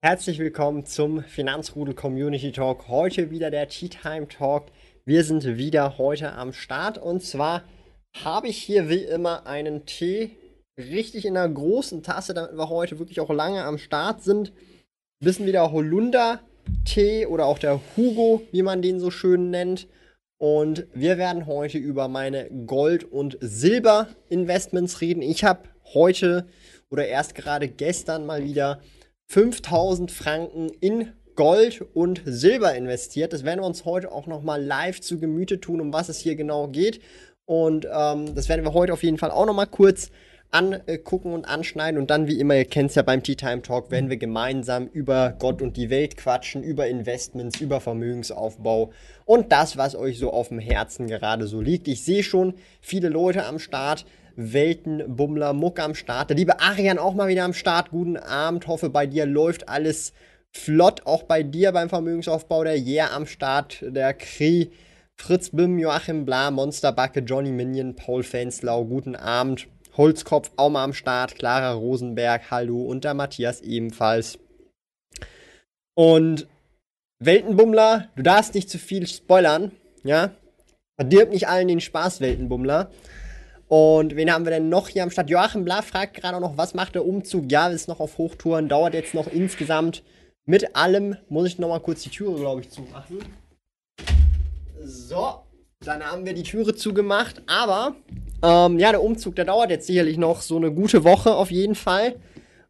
Herzlich willkommen zum Finanzrudel Community Talk. Heute wieder der Tea Time Talk. Wir sind wieder heute am Start und zwar habe ich hier wie immer einen Tee richtig in einer großen Tasse, damit wir heute wirklich auch lange am Start sind. Ein bisschen wieder Holunder-Tee oder auch der Hugo, wie man den so schön nennt. Und wir werden heute über meine Gold- und Silber-Investments reden. Ich habe heute oder erst gerade gestern mal wieder 5000 Franken in Gold und Silber investiert. Das werden wir uns heute auch nochmal live zu Gemüte tun, um was es hier genau geht. Und ähm, das werden wir heute auf jeden Fall auch nochmal kurz angucken und anschneiden. Und dann, wie immer, ihr kennt es ja beim Tea Time Talk, werden wir gemeinsam über Gott und die Welt quatschen, über Investments, über Vermögensaufbau und das, was euch so auf dem Herzen gerade so liegt. Ich sehe schon viele Leute am Start. Weltenbummler Muck am Start. Der liebe Arian auch mal wieder am Start. Guten Abend. Hoffe, bei dir läuft alles flott. Auch bei dir beim Vermögensaufbau. Der Yeah am Start. Der Kri. Fritz Bim, Joachim Bla, Monsterbacke, Johnny Minion, Paul Fenslau. Guten Abend. Holzkopf auch mal am Start. Clara Rosenberg. Hallo. Und der Matthias ebenfalls. Und Weltenbummler, du darfst nicht zu viel spoilern. Ja? Verdirb nicht allen den Spaß, Weltenbummler. Und wen haben wir denn noch hier am Start? Joachim Bla fragt gerade auch noch, was macht der Umzug? Ja, ist noch auf Hochtouren, dauert jetzt noch insgesamt mit allem. Muss ich nochmal kurz die Türe, glaube ich, zumachen. So, dann haben wir die Türe zugemacht. Aber, ähm, ja, der Umzug, der dauert jetzt sicherlich noch so eine gute Woche auf jeden Fall.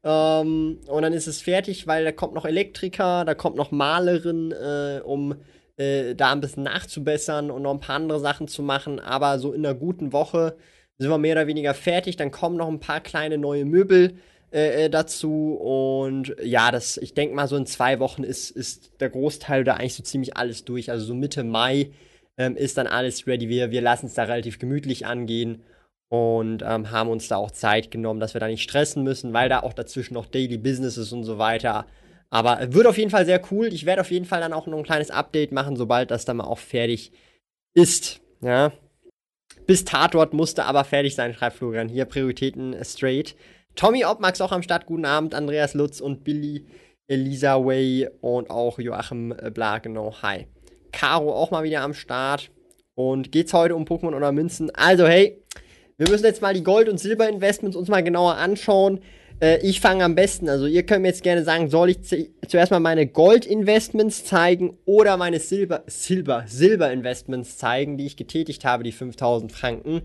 Ähm, und dann ist es fertig, weil da kommt noch Elektriker, da kommt noch Malerin, äh, um äh, da ein bisschen nachzubessern und noch ein paar andere Sachen zu machen. Aber so in einer guten Woche sind wir mehr oder weniger fertig. Dann kommen noch ein paar kleine neue Möbel äh, äh, dazu. Und ja, das, ich denke mal, so in zwei Wochen ist, ist der Großteil oder eigentlich so ziemlich alles durch. Also so Mitte Mai ähm, ist dann alles ready. Wir, wir lassen es da relativ gemütlich angehen und ähm, haben uns da auch Zeit genommen, dass wir da nicht stressen müssen, weil da auch dazwischen noch Daily Business ist und so weiter. Aber wird auf jeden Fall sehr cool. Ich werde auf jeden Fall dann auch noch ein kleines Update machen, sobald das dann mal auch fertig ist. Ja bis Tatort musste aber fertig sein, schreibt Florian. Hier Prioritäten straight. Tommy Obmax auch am Start. Guten Abend. Andreas Lutz und Billy, Elisa Way und auch Joachim Bla, genau. Hi. Caro auch mal wieder am Start. Und geht's heute um Pokémon oder Münzen? Also, hey, wir müssen jetzt mal die Gold- und Silber-Investments uns mal genauer anschauen. Äh, ich fange am besten. Also ihr könnt mir jetzt gerne sagen, soll ich zuerst mal meine Gold-Investments zeigen oder meine Silber, Silber, Silber-Investments zeigen, die ich getätigt habe, die 5000 Franken.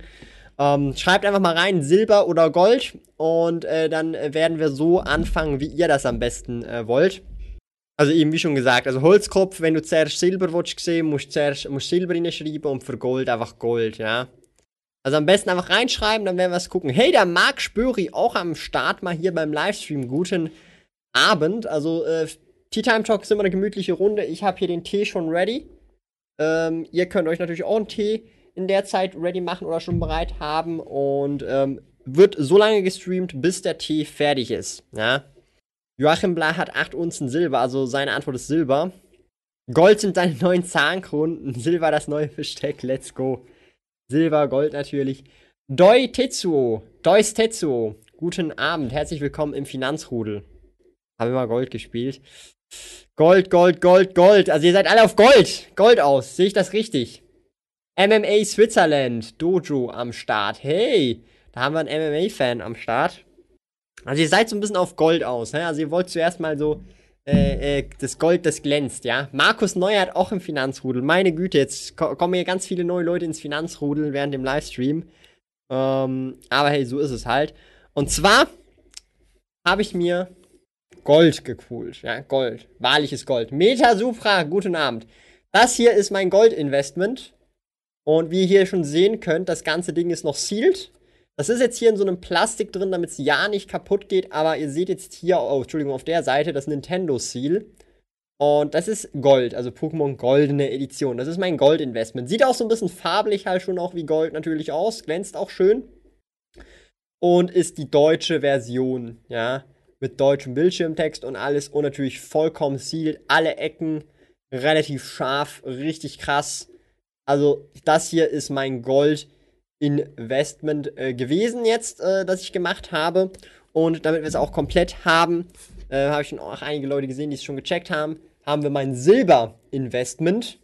Ähm, schreibt einfach mal rein, Silber oder Gold und äh, dann werden wir so anfangen, wie ihr das am besten äh, wollt. Also eben wie schon gesagt, also Holzkopf, wenn du zuerst Silber willst sehen, musst du zuerst musst Silber reinschreiben und für Gold einfach Gold, ja. Also am besten einfach reinschreiben, dann werden wir es gucken. Hey, der Marc Spöri auch am Start mal hier beim Livestream. Guten Abend. Also äh, Tea Time Talk ist immer eine gemütliche Runde. Ich habe hier den Tee schon ready. Ähm, ihr könnt euch natürlich auch einen Tee in der Zeit ready machen oder schon bereit haben. Und ähm, wird so lange gestreamt, bis der Tee fertig ist. Ja? Joachim Bla hat 8 Unzen Silber, also seine Antwort ist Silber. Gold sind seine neuen Zahnkronen, Silber das neue Versteck, let's go. Silber, Gold natürlich. Doi Tetsuo, Dois Tetsuo, guten Abend, herzlich willkommen im Finanzrudel. Haben wir mal Gold gespielt. Gold, Gold, Gold, Gold. Also ihr seid alle auf Gold. Gold aus. Sehe ich das richtig? MMA Switzerland. Dojo am Start. Hey, da haben wir einen MMA-Fan am Start. Also ihr seid so ein bisschen auf Gold aus. Ne? Also ihr wollt zuerst mal so äh, äh, das Gold, das glänzt, ja. Markus Neuert auch im Finanzrudel. Meine Güte, jetzt ko kommen hier ganz viele neue Leute ins Finanzrudel während dem Livestream. Ähm, aber hey, so ist es halt. Und zwar habe ich mir Gold gepoolt, ja, Gold. Wahrliches Gold. Meta Supra, guten Abend. Das hier ist mein Gold-Investment. Und wie ihr hier schon sehen könnt, das ganze Ding ist noch sealed. Das ist jetzt hier in so einem Plastik drin, damit es ja nicht kaputt geht, aber ihr seht jetzt hier, oh, Entschuldigung, auf der Seite das Nintendo Seal. Und das ist Gold, also Pokémon Goldene Edition. Das ist mein Gold-Investment. Sieht auch so ein bisschen farblich halt schon auch wie Gold natürlich aus, glänzt auch schön. Und ist die deutsche Version, ja, mit deutschem Bildschirmtext und alles und natürlich vollkommen sealed, alle Ecken relativ scharf, richtig krass. Also das hier ist mein Gold-Investment äh, gewesen jetzt, äh, das ich gemacht habe. Und damit wir es auch komplett haben, äh, habe ich schon auch einige Leute gesehen, die es schon gecheckt haben, haben wir mein Silber-Investment.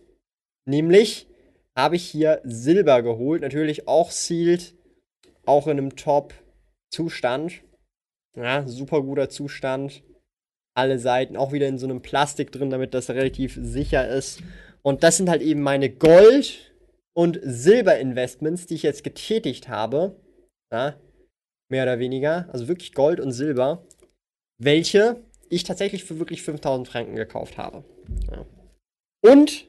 Nämlich habe ich hier Silber geholt. Natürlich auch sealed, auch in einem Top-Zustand. Ja, super guter Zustand. Alle Seiten auch wieder in so einem Plastik drin, damit das relativ sicher ist. Und das sind halt eben meine Gold- und Silber-Investments, die ich jetzt getätigt habe. Ja, mehr oder weniger. Also wirklich Gold und Silber welche ich tatsächlich für wirklich 5000 Franken gekauft habe. Ja. Und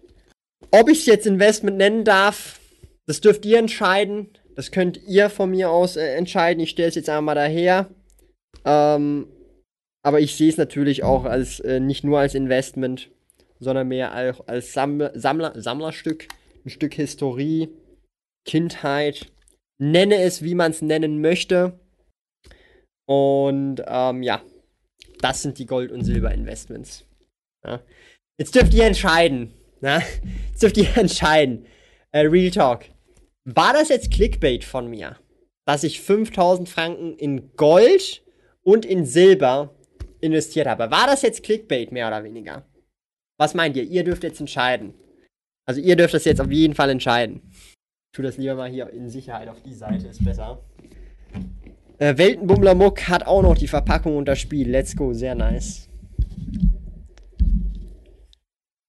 ob ich es jetzt Investment nennen darf, das dürft ihr entscheiden. Das könnt ihr von mir aus äh, entscheiden. Ich stelle es jetzt einmal daher. Ähm, aber ich sehe es natürlich auch als äh, nicht nur als Investment, sondern mehr als, als Sammler, Sammler, Sammlerstück, ein Stück Historie, Kindheit. Nenne es, wie man es nennen möchte. Und ähm, ja, das sind die Gold- und Silber-Investments. Ja. Jetzt dürft ihr entscheiden. Ja. Jetzt dürft ihr entscheiden. Äh, Real Talk. War das jetzt Clickbait von mir, dass ich 5000 Franken in Gold und in Silber investiert habe? War das jetzt Clickbait mehr oder weniger? Was meint ihr? Ihr dürft jetzt entscheiden. Also ihr dürft das jetzt auf jeden Fall entscheiden. Ich tue das lieber mal hier in Sicherheit auf die Seite, ist besser. Äh, Weltenbummler Muck hat auch noch die Verpackung und das Spiel. Let's go, sehr nice.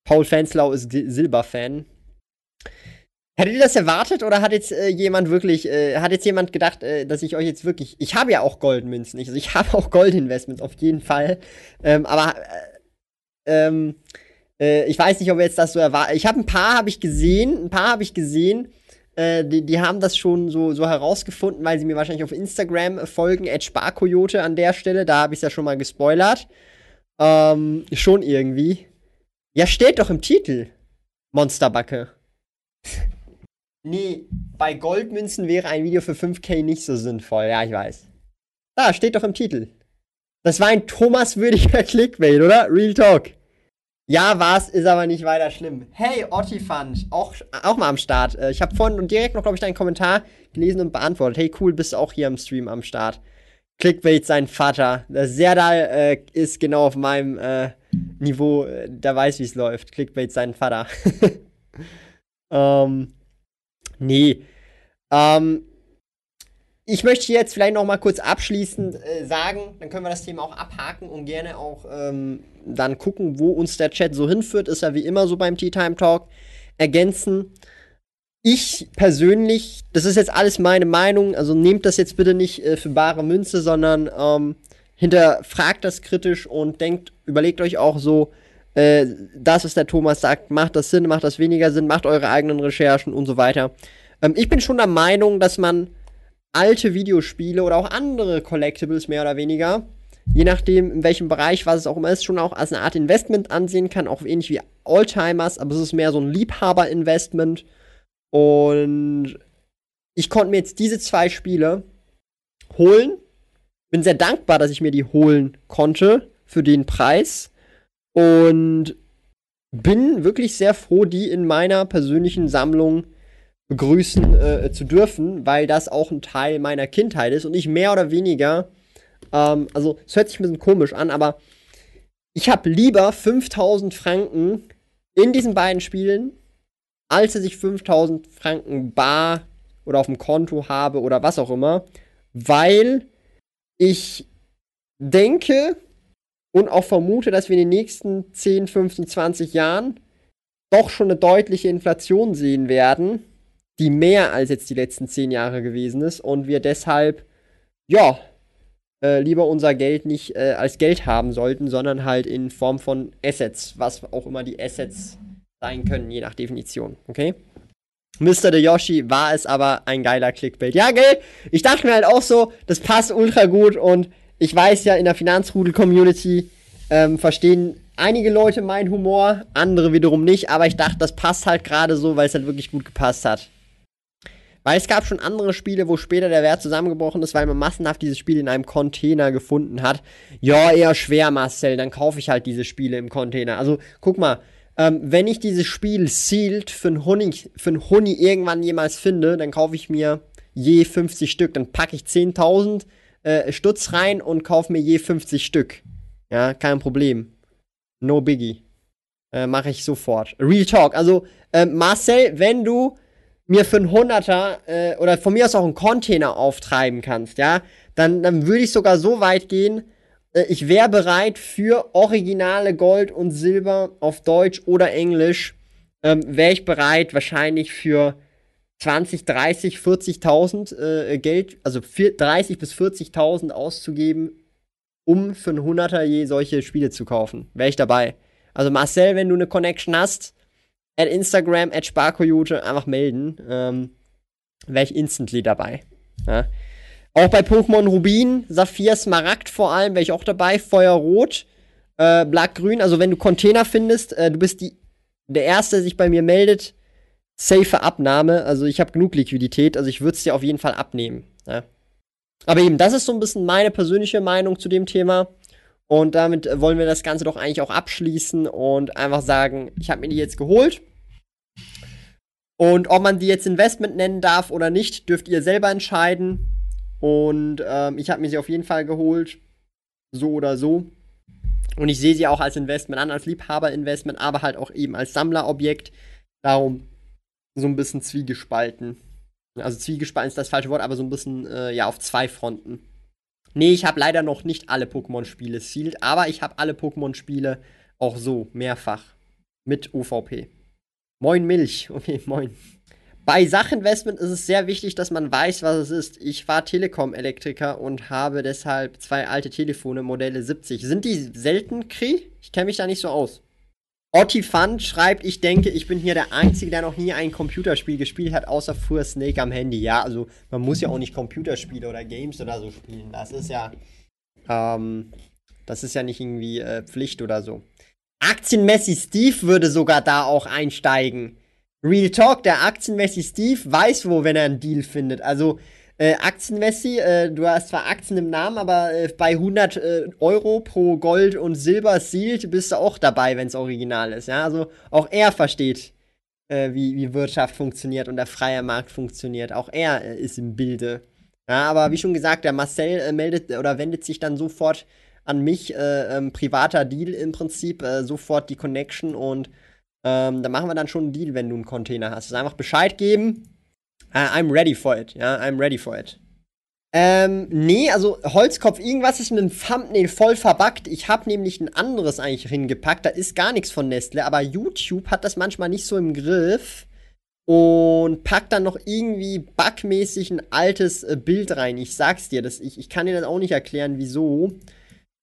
Paul Fenslau ist Silberfan. Hättet ihr das erwartet oder hat jetzt äh, jemand wirklich, äh, hat jetzt jemand gedacht, äh, dass ich euch jetzt wirklich, ich habe ja auch Goldmünzen, also ich habe auch Goldinvestments auf jeden Fall, ähm, aber äh, ähm, äh, ich weiß nicht, ob jetzt das so erwartet. Ich habe ein paar, habe ich gesehen, ein paar habe ich gesehen, äh, die, die, haben das schon so, so herausgefunden, weil sie mir wahrscheinlich auf Instagram folgen, Sparkoyote an der Stelle, da habe ich es ja schon mal gespoilert. Ähm, schon irgendwie. Ja, steht doch im Titel. Monsterbacke. nee, bei Goldmünzen wäre ein Video für 5k nicht so sinnvoll. Ja, ich weiß. Da, steht doch im Titel. Das war ein Thomas würdiger Clickbait, oder? Real Talk. Ja, war's, ist aber nicht weiter schlimm. Hey, Ottifant, auch, auch mal am Start. Äh, ich habe vorhin direkt noch, glaube ich, deinen Kommentar gelesen und beantwortet. Hey, cool, bist du auch hier im Stream am Start. Clickbait sein Vater. Der Serdal äh, ist genau auf meinem äh, Niveau, äh, der weiß, wie es läuft. Clickbait sein Vater. ähm, nee. Ähm, ich möchte jetzt vielleicht noch mal kurz abschließend äh, sagen, dann können wir das Thema auch abhaken und gerne auch ähm, dann gucken, wo uns der Chat so hinführt. Ist ja wie immer so beim Tea Time Talk. Ergänzen. Ich persönlich, das ist jetzt alles meine Meinung, also nehmt das jetzt bitte nicht äh, für bare Münze, sondern ähm, hinterfragt das kritisch und denkt, überlegt euch auch so, äh, das, was der Thomas sagt, macht das Sinn, macht das weniger Sinn, macht eure eigenen Recherchen und so weiter. Ähm, ich bin schon der Meinung, dass man alte Videospiele oder auch andere Collectibles mehr oder weniger, je nachdem in welchem Bereich, was es auch immer ist, schon auch als eine Art Investment ansehen kann, auch ähnlich wie Oldtimers, aber es ist mehr so ein Liebhaber-Investment. Und ich konnte mir jetzt diese zwei Spiele holen. Bin sehr dankbar, dass ich mir die holen konnte für den Preis. Und bin wirklich sehr froh, die in meiner persönlichen Sammlung begrüßen äh, zu dürfen, weil das auch ein Teil meiner Kindheit ist und ich mehr oder weniger, ähm, also es hört sich ein bisschen komisch an, aber ich habe lieber 5000 Franken in diesen beiden Spielen, als dass ich 5000 Franken bar oder auf dem Konto habe oder was auch immer, weil ich denke und auch vermute, dass wir in den nächsten 10, 15, 20 Jahren doch schon eine deutliche Inflation sehen werden die mehr als jetzt die letzten zehn Jahre gewesen ist und wir deshalb, ja, äh, lieber unser Geld nicht äh, als Geld haben sollten, sondern halt in Form von Assets, was auch immer die Assets sein können, je nach Definition, okay? Mr. The Yoshi war es aber ein geiler Clickbait. Ja, gell? Ich dachte mir halt auch so, das passt ultra gut und ich weiß ja, in der Finanzrudel-Community ähm, verstehen einige Leute meinen Humor, andere wiederum nicht, aber ich dachte, das passt halt gerade so, weil es halt wirklich gut gepasst hat. Weil es gab schon andere Spiele, wo später der Wert zusammengebrochen ist, weil man massenhaft dieses Spiel in einem Container gefunden hat. Ja, eher schwer, Marcel, dann kaufe ich halt diese Spiele im Container. Also, guck mal, ähm, wenn ich dieses Spiel sealed für einen Honig irgendwann jemals finde, dann kaufe ich mir je 50 Stück. Dann packe ich 10.000 äh, Stutz rein und kaufe mir je 50 Stück. Ja, kein Problem. No biggie. Äh, Mache ich sofort. Real Talk. Also, äh, Marcel, wenn du mir für einen Hunderter äh, oder von mir aus auch einen Container auftreiben kannst, ja, dann, dann würde ich sogar so weit gehen, äh, ich wäre bereit für originale Gold und Silber auf Deutsch oder Englisch, ähm, wäre ich bereit wahrscheinlich für 20, 30, 40.000 äh, Geld, also 30 bis 40.000 auszugeben, um für einen Hunderter je solche Spiele zu kaufen. Wäre ich dabei. Also Marcel, wenn du eine Connection hast, at Instagram, at Sparkoyote einfach melden. Ähm, Wäre ich instantly dabei. Ja. Auch bei Pokémon Rubin, Saphir, Smaragd vor allem, wäre ich auch dabei. Feuerrot, äh, Blattgrün. Also wenn du Container findest, äh, du bist die, der Erste, der sich bei mir meldet. Safe Abnahme. Also ich habe genug Liquidität. Also ich würde es dir auf jeden Fall abnehmen. Ja. Aber eben, das ist so ein bisschen meine persönliche Meinung zu dem Thema. Und damit wollen wir das Ganze doch eigentlich auch abschließen und einfach sagen, ich habe mir die jetzt geholt. Und ob man die jetzt Investment nennen darf oder nicht, dürft ihr selber entscheiden. Und ähm, ich habe mir sie auf jeden Fall geholt. So oder so. Und ich sehe sie auch als Investment an, als Liebhaberinvestment, aber halt auch eben als Sammlerobjekt. Darum so ein bisschen zwiegespalten. Also zwiegespalten ist das falsche Wort, aber so ein bisschen, äh, ja, auf zwei Fronten. Nee, ich habe leider noch nicht alle Pokémon-Spiele sealed, aber ich habe alle Pokémon-Spiele auch so, mehrfach. Mit UVP. Moin Milch. Okay, moin. Bei Sachinvestment ist es sehr wichtig, dass man weiß, was es ist. Ich war Telekom-Elektriker und habe deshalb zwei alte Telefone, Modelle 70. Sind die selten, Kri? Ich kenne mich da nicht so aus. Ottifant schreibt, ich denke, ich bin hier der Einzige, der noch nie ein Computerspiel gespielt hat, außer früher Snake am Handy. Ja, also man muss ja auch nicht Computerspiele oder Games oder so spielen. Das ist ja, ähm, das ist ja nicht irgendwie äh, Pflicht oder so. Aktienmessi Steve würde sogar da auch einsteigen. Real Talk, der Aktienmessi Steve weiß wo, wenn er einen Deal findet. Also, äh, Aktienmessi, äh, du hast zwar Aktien im Namen, aber äh, bei 100 äh, Euro pro Gold und Silber sealed bist du auch dabei, wenn es original ist. Ja, also auch er versteht, äh, wie, wie Wirtschaft funktioniert und der freie Markt funktioniert. Auch er äh, ist im Bilde. Ja, aber wie schon gesagt, der Marcel meldet oder wendet sich dann sofort an mich, ähm, privater Deal im Prinzip, sofort die Connection und ähm, da machen wir dann schon einen Deal, wenn du einen Container hast. Also einfach Bescheid geben Uh, I'm ready for it. Ja, I'm ready for it. Ähm, nee, also Holzkopf, irgendwas ist mit dem Thumbnail voll verbuggt. Ich habe nämlich ein anderes eigentlich hingepackt. Da ist gar nichts von Nestle, aber YouTube hat das manchmal nicht so im Griff und packt dann noch irgendwie bugmäßig ein altes äh, Bild rein. Ich sag's dir, das, ich, ich kann dir das auch nicht erklären, wieso.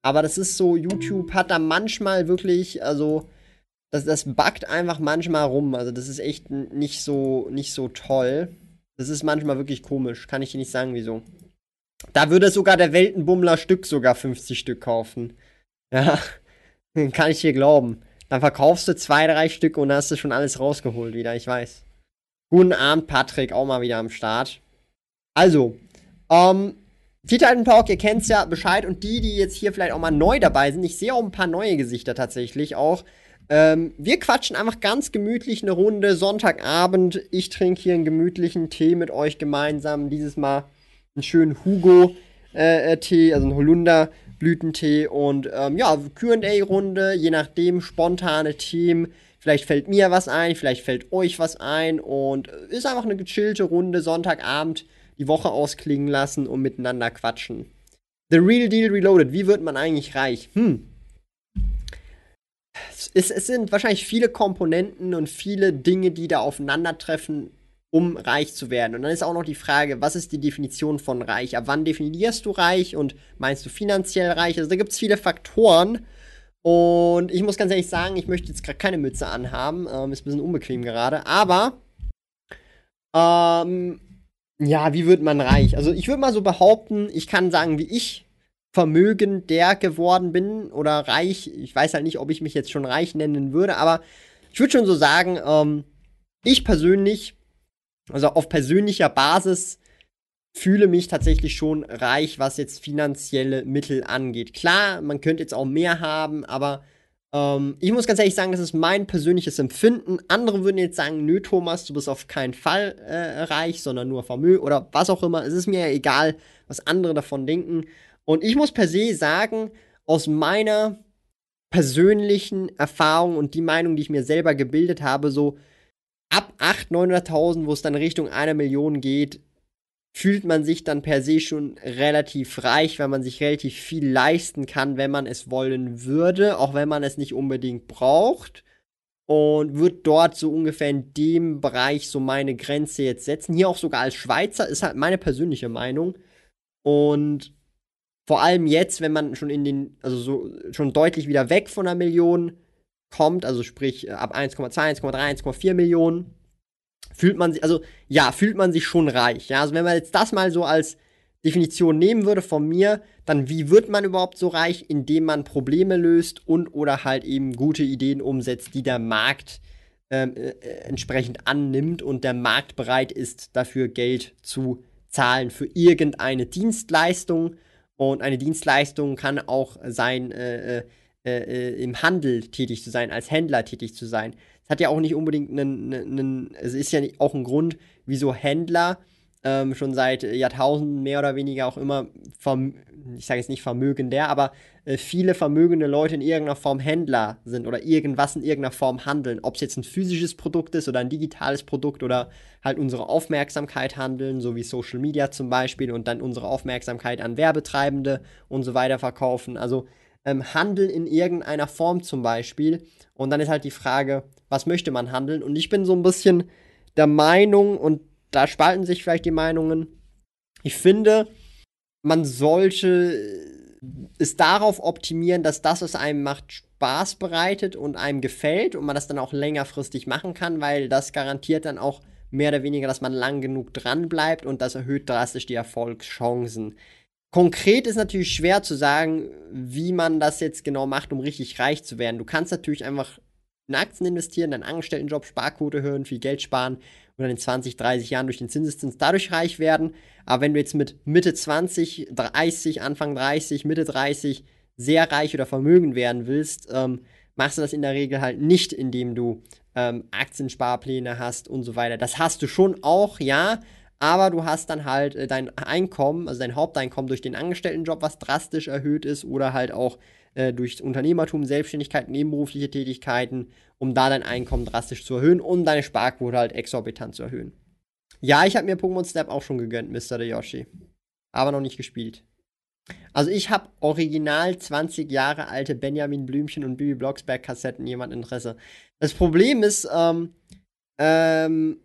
Aber das ist so, YouTube hat da manchmal wirklich, also, das, das buggt einfach manchmal rum. Also, das ist echt nicht so, nicht so toll. Das ist manchmal wirklich komisch. Kann ich dir nicht sagen, wieso. Da würde sogar der Weltenbummler Stück sogar 50 Stück kaufen. Ja, kann ich dir glauben. Dann verkaufst du zwei, drei Stück und hast du schon alles rausgeholt wieder, ich weiß. Guten Abend, Patrick, auch mal wieder am Start. Also, ähm, Titan Talk, ihr kennt's ja Bescheid und die, die jetzt hier vielleicht auch mal neu dabei sind, ich sehe auch ein paar neue Gesichter tatsächlich auch. Ähm, wir quatschen einfach ganz gemütlich eine Runde Sonntagabend. Ich trinke hier einen gemütlichen Tee mit euch gemeinsam. Dieses Mal einen schönen Hugo-Tee, äh, also einen Holunder-Blütentee und ähm, ja, QA-Runde, je nachdem, spontane Themen. Vielleicht fällt mir was ein, vielleicht fällt euch was ein und ist einfach eine gechillte Runde Sonntagabend die Woche ausklingen lassen und miteinander quatschen. The Real Deal Reloaded. Wie wird man eigentlich reich? Hm, es, es sind wahrscheinlich viele Komponenten und viele Dinge, die da aufeinandertreffen, um reich zu werden. Und dann ist auch noch die Frage, was ist die Definition von reich? Ab wann definierst du reich und meinst du finanziell reich? Also da gibt es viele Faktoren. Und ich muss ganz ehrlich sagen, ich möchte jetzt gerade keine Mütze anhaben. Ähm, ist ein bisschen unbequem gerade. Aber Ähm, ja, wie wird man reich? Also ich würde mal so behaupten, ich kann sagen, wie ich vermögender geworden bin oder reich. Ich weiß halt nicht, ob ich mich jetzt schon reich nennen würde, aber ich würde schon so sagen, ähm, ich persönlich, also auf persönlicher Basis, fühle mich tatsächlich schon reich, was jetzt finanzielle Mittel angeht. Klar, man könnte jetzt auch mehr haben, aber ähm, ich muss ganz ehrlich sagen, das ist mein persönliches Empfinden. Andere würden jetzt sagen, nö, Thomas, du bist auf keinen Fall äh, reich, sondern nur Vermögen oder was auch immer. Es ist mir ja egal, was andere davon denken. Und ich muss per se sagen, aus meiner persönlichen Erfahrung und die Meinung, die ich mir selber gebildet habe, so ab 800.000, 900.000, wo es dann Richtung einer Million geht, fühlt man sich dann per se schon relativ reich, weil man sich relativ viel leisten kann, wenn man es wollen würde, auch wenn man es nicht unbedingt braucht. Und wird dort so ungefähr in dem Bereich so meine Grenze jetzt setzen. Hier auch sogar als Schweizer ist halt meine persönliche Meinung. Und vor allem jetzt, wenn man schon in den, also so schon deutlich wieder weg von einer Million kommt, also sprich ab 1,2, 1,3, 1,4 Millionen, fühlt man sich, also ja, fühlt man sich schon reich. Ja, also wenn man jetzt das mal so als Definition nehmen würde von mir, dann wie wird man überhaupt so reich, indem man Probleme löst und oder halt eben gute Ideen umsetzt, die der Markt ähm, äh, entsprechend annimmt und der Markt bereit ist, dafür Geld zu zahlen für irgendeine Dienstleistung. Und eine Dienstleistung kann auch sein, äh, äh, äh im Handel tätig zu sein, als Händler tätig zu sein. Es hat ja auch nicht unbedingt einen, einen, es ist ja auch ein Grund, wieso Händler ähm, schon seit Jahrtausenden mehr oder weniger auch immer, ich sage jetzt nicht vermögender, aber äh, viele vermögende Leute in irgendeiner Form Händler sind oder irgendwas in irgendeiner Form handeln. Ob es jetzt ein physisches Produkt ist oder ein digitales Produkt oder halt unsere Aufmerksamkeit handeln, so wie Social Media zum Beispiel und dann unsere Aufmerksamkeit an Werbetreibende und so weiter verkaufen. Also ähm, handeln in irgendeiner Form zum Beispiel. Und dann ist halt die Frage, was möchte man handeln? Und ich bin so ein bisschen der Meinung, und da spalten sich vielleicht die Meinungen, ich finde, man sollte es darauf optimieren, dass das, was einem macht, Spaß bereitet und einem gefällt und man das dann auch längerfristig machen kann, weil das garantiert dann auch mehr oder weniger, dass man lang genug dran bleibt und das erhöht drastisch die Erfolgschancen. Konkret ist natürlich schwer zu sagen, wie man das jetzt genau macht, um richtig reich zu werden. Du kannst natürlich einfach in Aktien investieren, deinen Angestelltenjob, Sparquote hören, viel Geld sparen und dann in 20, 30 Jahren durch den Zinseszins dadurch reich werden. Aber wenn du jetzt mit Mitte 20, 30, Anfang 30, Mitte 30 sehr reich oder vermögen werden willst, ähm, machst du das in der Regel halt nicht, indem du ähm, Aktiensparpläne hast und so weiter. Das hast du schon auch, ja, aber du hast dann halt äh, dein Einkommen, also dein Haupteinkommen durch den Angestelltenjob, was drastisch erhöht ist, oder halt auch äh, durch Unternehmertum, Selbstständigkeit, nebenberufliche Tätigkeiten, um da dein Einkommen drastisch zu erhöhen und deine Sparquote halt exorbitant zu erhöhen. Ja, ich habe mir Pokémon Snap auch schon gegönnt, Mr. Yoshi. Aber noch nicht gespielt. Also ich habe original 20 Jahre alte Benjamin Blümchen und Bibi Blocksberg Kassetten, jemand Interesse. Das Problem ist, ähm, ähm,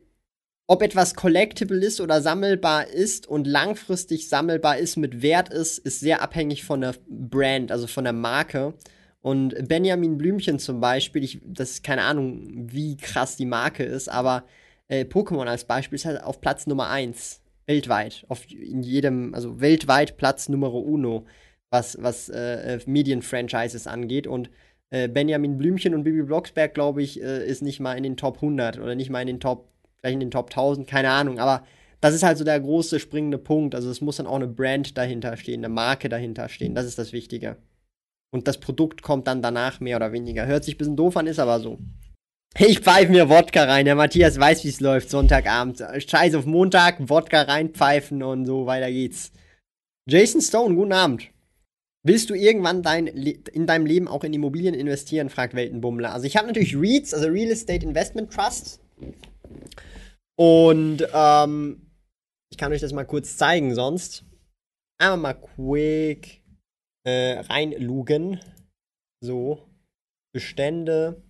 ob etwas collectible ist oder sammelbar ist und langfristig sammelbar ist, mit Wert ist, ist sehr abhängig von der Brand, also von der Marke. Und Benjamin Blümchen zum Beispiel, ich, das ist keine Ahnung, wie krass die Marke ist, aber äh, Pokémon als Beispiel ist halt auf Platz Nummer 1 weltweit. Auf in jedem, also weltweit Platz Nummer uno, was, was äh, Medienfranchises angeht. Und äh, Benjamin Blümchen und Bibi Blocksberg, glaube ich, äh, ist nicht mal in den Top 100 oder nicht mal in den Top vielleicht in den Top 1000, keine Ahnung, aber das ist halt so der große springende Punkt. Also es muss dann auch eine Brand dahinter stehen, eine Marke dahinter stehen. Das ist das Wichtige. Und das Produkt kommt dann danach mehr oder weniger. Hört sich ein bisschen doof an, ist aber so. Ich pfeife mir Wodka rein. Der Matthias weiß, wie es läuft, Sonntagabend. Scheiß auf Montag, Wodka reinpfeifen und so, weiter geht's. Jason Stone, guten Abend. Willst du irgendwann dein in deinem Leben auch in Immobilien investieren? fragt Weltenbummler. Also ich habe natürlich REITs, also Real Estate Investment Trust. Und ähm, ich kann euch das mal kurz zeigen, sonst. Einmal mal quick äh, reinlugen. So. Bestände.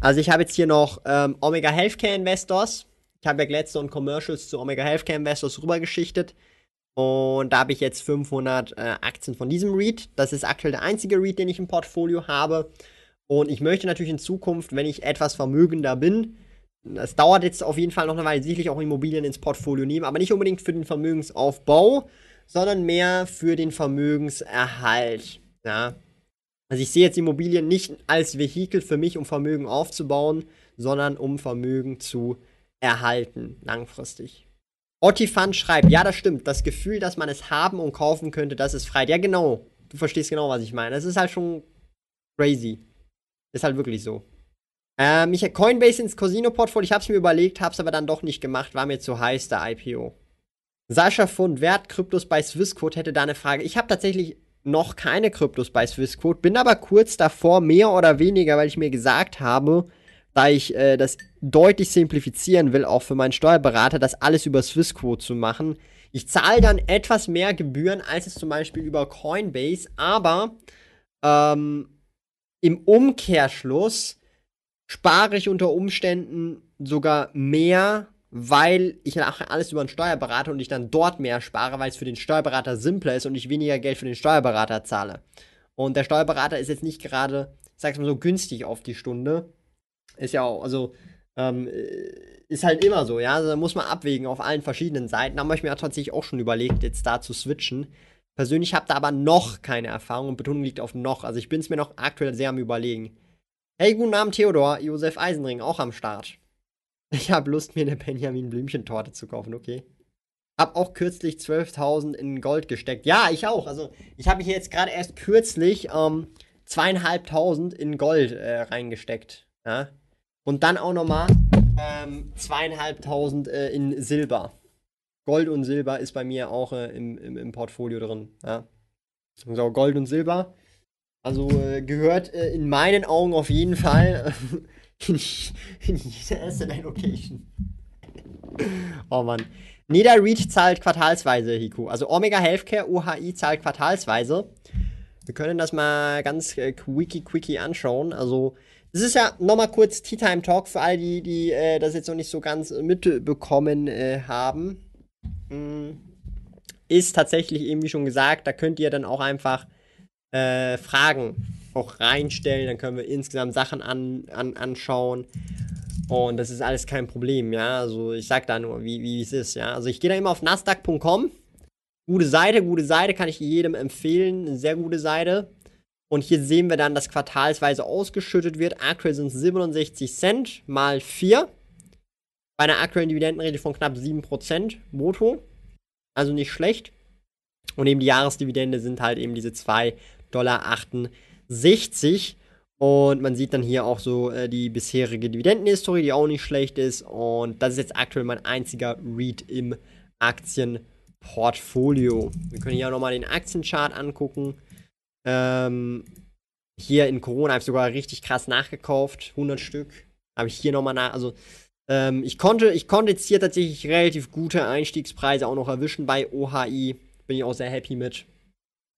Also ich habe jetzt hier noch ähm, Omega Healthcare Investors. Ich habe ja Gladstone Commercials zu Omega Healthcare Investors rübergeschichtet. Und da habe ich jetzt 500 äh, Aktien von diesem REIT. Das ist aktuell der einzige REIT, den ich im Portfolio habe. Und ich möchte natürlich in Zukunft, wenn ich etwas vermögender bin, das dauert jetzt auf jeden Fall noch eine Weile, sicherlich auch Immobilien ins Portfolio nehmen, aber nicht unbedingt für den Vermögensaufbau, sondern mehr für den Vermögenserhalt. Ja. Also ich sehe jetzt Immobilien nicht als Vehikel für mich, um Vermögen aufzubauen, sondern um Vermögen zu erhalten, langfristig. Ottifan schreibt, ja, das stimmt. Das Gefühl, dass man es haben und kaufen könnte, das ist frei. Ja, genau. Du verstehst genau, was ich meine. Es ist halt schon crazy. Ist halt wirklich so. Ähm, ich Coinbase ins Casino-Portfolio. Ich habe es mir überlegt, habe es aber dann doch nicht gemacht. War mir zu heiß, der IPO. Sascha Fund, Wert Kryptos bei Swissquote hätte da eine Frage. Ich habe tatsächlich noch keine Kryptos bei Swissquote, bin aber kurz davor, mehr oder weniger, weil ich mir gesagt habe, da ich äh, das deutlich simplifizieren will, auch für meinen Steuerberater, das alles über Swissquote zu machen. Ich zahle dann etwas mehr Gebühren als es zum Beispiel über Coinbase, aber ähm, im Umkehrschluss spare ich unter Umständen sogar mehr, weil ich nachher alles über einen Steuerberater und ich dann dort mehr spare, weil es für den Steuerberater simpler ist und ich weniger Geld für den Steuerberater zahle. Und der Steuerberater ist jetzt nicht gerade, sag's mal so, günstig auf die Stunde. Ist ja auch, also, ähm, ist halt immer so, ja. Also da muss man abwägen auf allen verschiedenen Seiten. Da habe ich mir tatsächlich auch schon überlegt, jetzt da zu switchen. Persönlich habe da aber noch keine Erfahrung und Betonung liegt auf noch. Also ich bin es mir noch aktuell sehr am überlegen. Hey, guten Abend, Theodor. Josef Eisenring, auch am Start. Ich habe Lust, mir eine Benjamin Blümchen-Torte zu kaufen, okay? Hab auch kürzlich 12.000 in Gold gesteckt. Ja, ich auch. Also, ich habe hier jetzt gerade erst kürzlich ähm, zweieinhalbtausend in Gold äh, reingesteckt. Ja? Und dann auch nochmal ähm, zweieinhalbtausend äh, in Silber. Gold und Silber ist bei mir auch äh, im, im, im, Portfolio drin. Ja? So, Gold und Silber. Also äh, gehört äh, in meinen Augen auf jeden Fall in, in jede Asset Location. oh Mann. NedaReach zahlt quartalsweise, Hiku. Also Omega Healthcare, OHI zahlt quartalsweise. Wir können das mal ganz äh, quickie, quickie anschauen. Also, es ist ja nochmal kurz Tea Time Talk für all die, die äh, das jetzt noch nicht so ganz mitbekommen äh, haben. Mm. Ist tatsächlich eben wie schon gesagt, da könnt ihr dann auch einfach äh, Fragen auch reinstellen, dann können wir insgesamt Sachen an, an, anschauen. Und das ist alles kein Problem, ja. Also ich sag da nur, wie, wie es ist, ja. Also ich gehe da immer auf nasdaq.com. Gute Seite, gute Seite, kann ich jedem empfehlen. Eine sehr gute Seite. Und hier sehen wir dann, dass quartalsweise ausgeschüttet wird. Aktuell sind es 67 Cent mal 4. Bei einer aktuellen Dividendenrate von knapp 7% Moto. Also nicht schlecht. Und eben die Jahresdividende sind halt eben diese 2,68 Dollar. Und man sieht dann hier auch so äh, die bisherige Dividendenhistorie, die auch nicht schlecht ist. Und das ist jetzt aktuell mein einziger Read im Aktienportfolio. Wir können hier auch nochmal den Aktienchart angucken. Ähm, hier in Corona habe ich sogar richtig krass nachgekauft. 100 Stück. Habe ich hier nochmal nach. Also, ähm, ich, konnte, ich konnte jetzt hier tatsächlich relativ gute Einstiegspreise auch noch erwischen bei OHI. Bin ich auch sehr happy mit.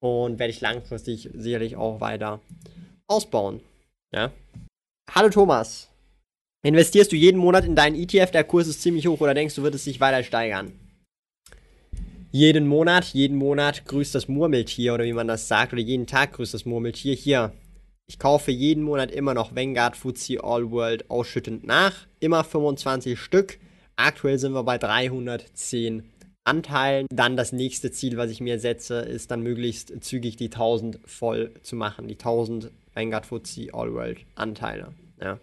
Und werde ich langfristig sicherlich auch weiter ausbauen. Ja. Hallo Thomas. Investierst du jeden Monat in deinen ETF, der Kurs ist ziemlich hoch oder denkst du, wird es sich weiter steigern? Jeden Monat, jeden Monat grüßt das Murmeltier oder wie man das sagt, oder jeden Tag grüßt das Murmeltier. Hier, ich kaufe jeden Monat immer noch Vanguard FTSE All World ausschüttend nach. Immer 25 Stück. Aktuell sind wir bei 310 Anteilen. Dann das nächste Ziel, was ich mir setze, ist dann möglichst zügig die 1000 voll zu machen. Die 1000 Vanguard FTSE All World Anteile. Ja.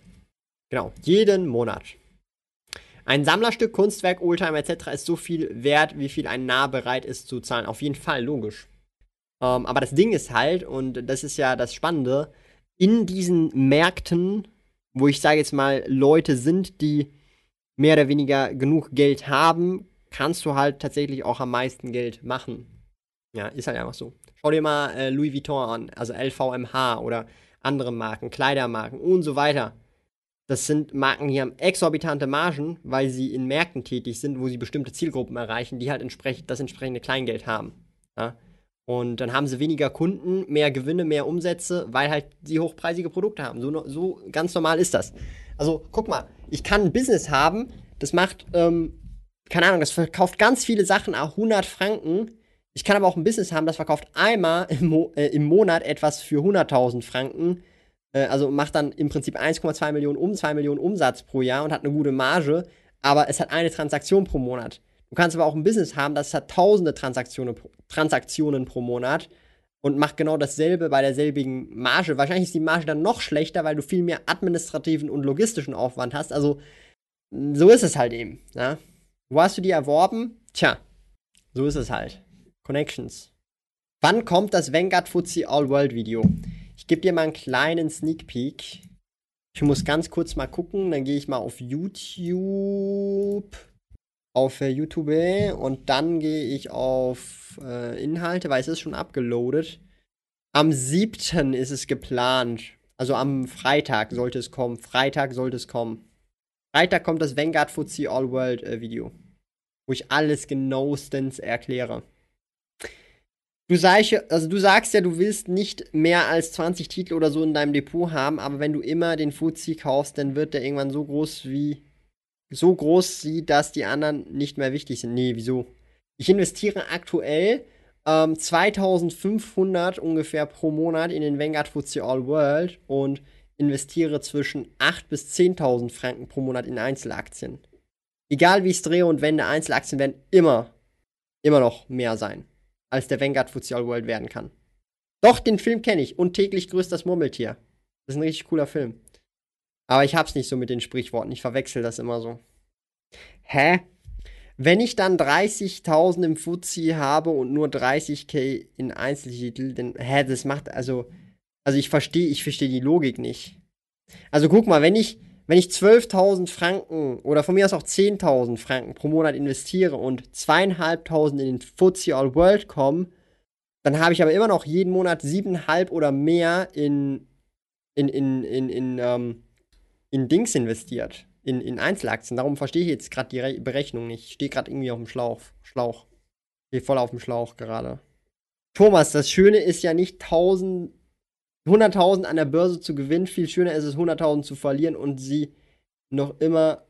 Genau, jeden Monat. Ein Sammlerstück, Kunstwerk, Oldtimer etc. ist so viel wert, wie viel ein Nah bereit ist zu zahlen. Auf jeden Fall, logisch. Ähm, aber das Ding ist halt, und das ist ja das Spannende, in diesen Märkten, wo ich sage jetzt mal, Leute sind, die mehr oder weniger genug Geld haben, kannst du halt tatsächlich auch am meisten Geld machen. Ja, ist halt einfach so. Schau dir mal äh, Louis Vuitton an, also LVMH oder andere Marken, Kleidermarken und so weiter. Das sind Marken, die haben exorbitante Margen, weil sie in Märkten tätig sind, wo sie bestimmte Zielgruppen erreichen, die halt entsprechend das entsprechende Kleingeld haben. Ja? Und dann haben sie weniger Kunden, mehr Gewinne, mehr Umsätze, weil halt sie hochpreisige Produkte haben. So, so ganz normal ist das. Also guck mal, ich kann ein Business haben, das macht ähm, keine Ahnung, das verkauft ganz viele Sachen auch 100 Franken. Ich kann aber auch ein Business haben, das verkauft einmal im, Mo äh, im Monat etwas für 100.000 Franken äh, also macht dann im Prinzip 1,2 Millionen um, 2 Millionen Umsatz pro Jahr und hat eine gute Marge, aber es hat eine Transaktion pro Monat. Du kannst aber auch ein Business haben, das hat tausende Transaktionen, Transaktionen pro Monat und macht genau dasselbe bei derselbigen Marge. Wahrscheinlich ist die Marge dann noch schlechter, weil du viel mehr administrativen und logistischen Aufwand hast. Also, so ist es halt eben. Ja? Wo hast du die erworben? Tja, so ist es halt. Connections. Wann kommt das Vanguard FTSE All World Video? Ich gebe dir mal einen kleinen Sneak Peek. Ich muss ganz kurz mal gucken, dann gehe ich mal auf YouTube. Auf äh, YouTube und dann gehe ich auf äh, Inhalte, weil es ist schon abgeloadet. Am 7. ist es geplant. Also am Freitag sollte es kommen. Freitag sollte es kommen. Freitag kommt das Vanguard FTSE All World äh, Video. Wo ich alles genauestens erkläre. Du, sag, also du sagst ja, du willst nicht mehr als 20 Titel oder so in deinem Depot haben, aber wenn du immer den Fuzzi kaufst, dann wird der irgendwann so groß wie. so groß wie, dass die anderen nicht mehr wichtig sind. Nee, wieso? Ich investiere aktuell ähm, 2500 ungefähr pro Monat in den Vanguard FTSE All World und investiere zwischen 8.000 bis 10.000 Franken pro Monat in Einzelaktien. Egal wie ich es drehe und wende, Einzelaktien werden immer, immer noch mehr sein als der Vanguard FTSE All World werden kann. Doch, den Film kenne ich. Und täglich grüßt das Murmeltier. Das ist ein richtig cooler Film. Aber ich hab's nicht so mit den Sprichworten. Ich verwechsel das immer so. Hä? Wenn ich dann 30.000 im Fuzzi habe und nur 30k in Einzeltitel, dann, hä, das macht, also, also ich verstehe, ich verstehe die Logik nicht. Also guck mal, wenn ich, wenn ich 12.000 Franken oder von mir aus auch 10.000 Franken pro Monat investiere und 2.500 in den FTSE All World kommen, dann habe ich aber immer noch jeden Monat 7,5 oder mehr in, in, in, in, in, ähm, in Dings investiert, in, in Einzelaktien. Darum verstehe ich jetzt gerade die Re Berechnung nicht. Ich stehe gerade irgendwie auf dem Schlauch. Schlauch. Ich stehe voll auf dem Schlauch gerade. Thomas, das Schöne ist ja nicht 1000 100.000 an der Börse zu gewinnen, viel schöner ist es, 100.000 zu verlieren und sie noch immer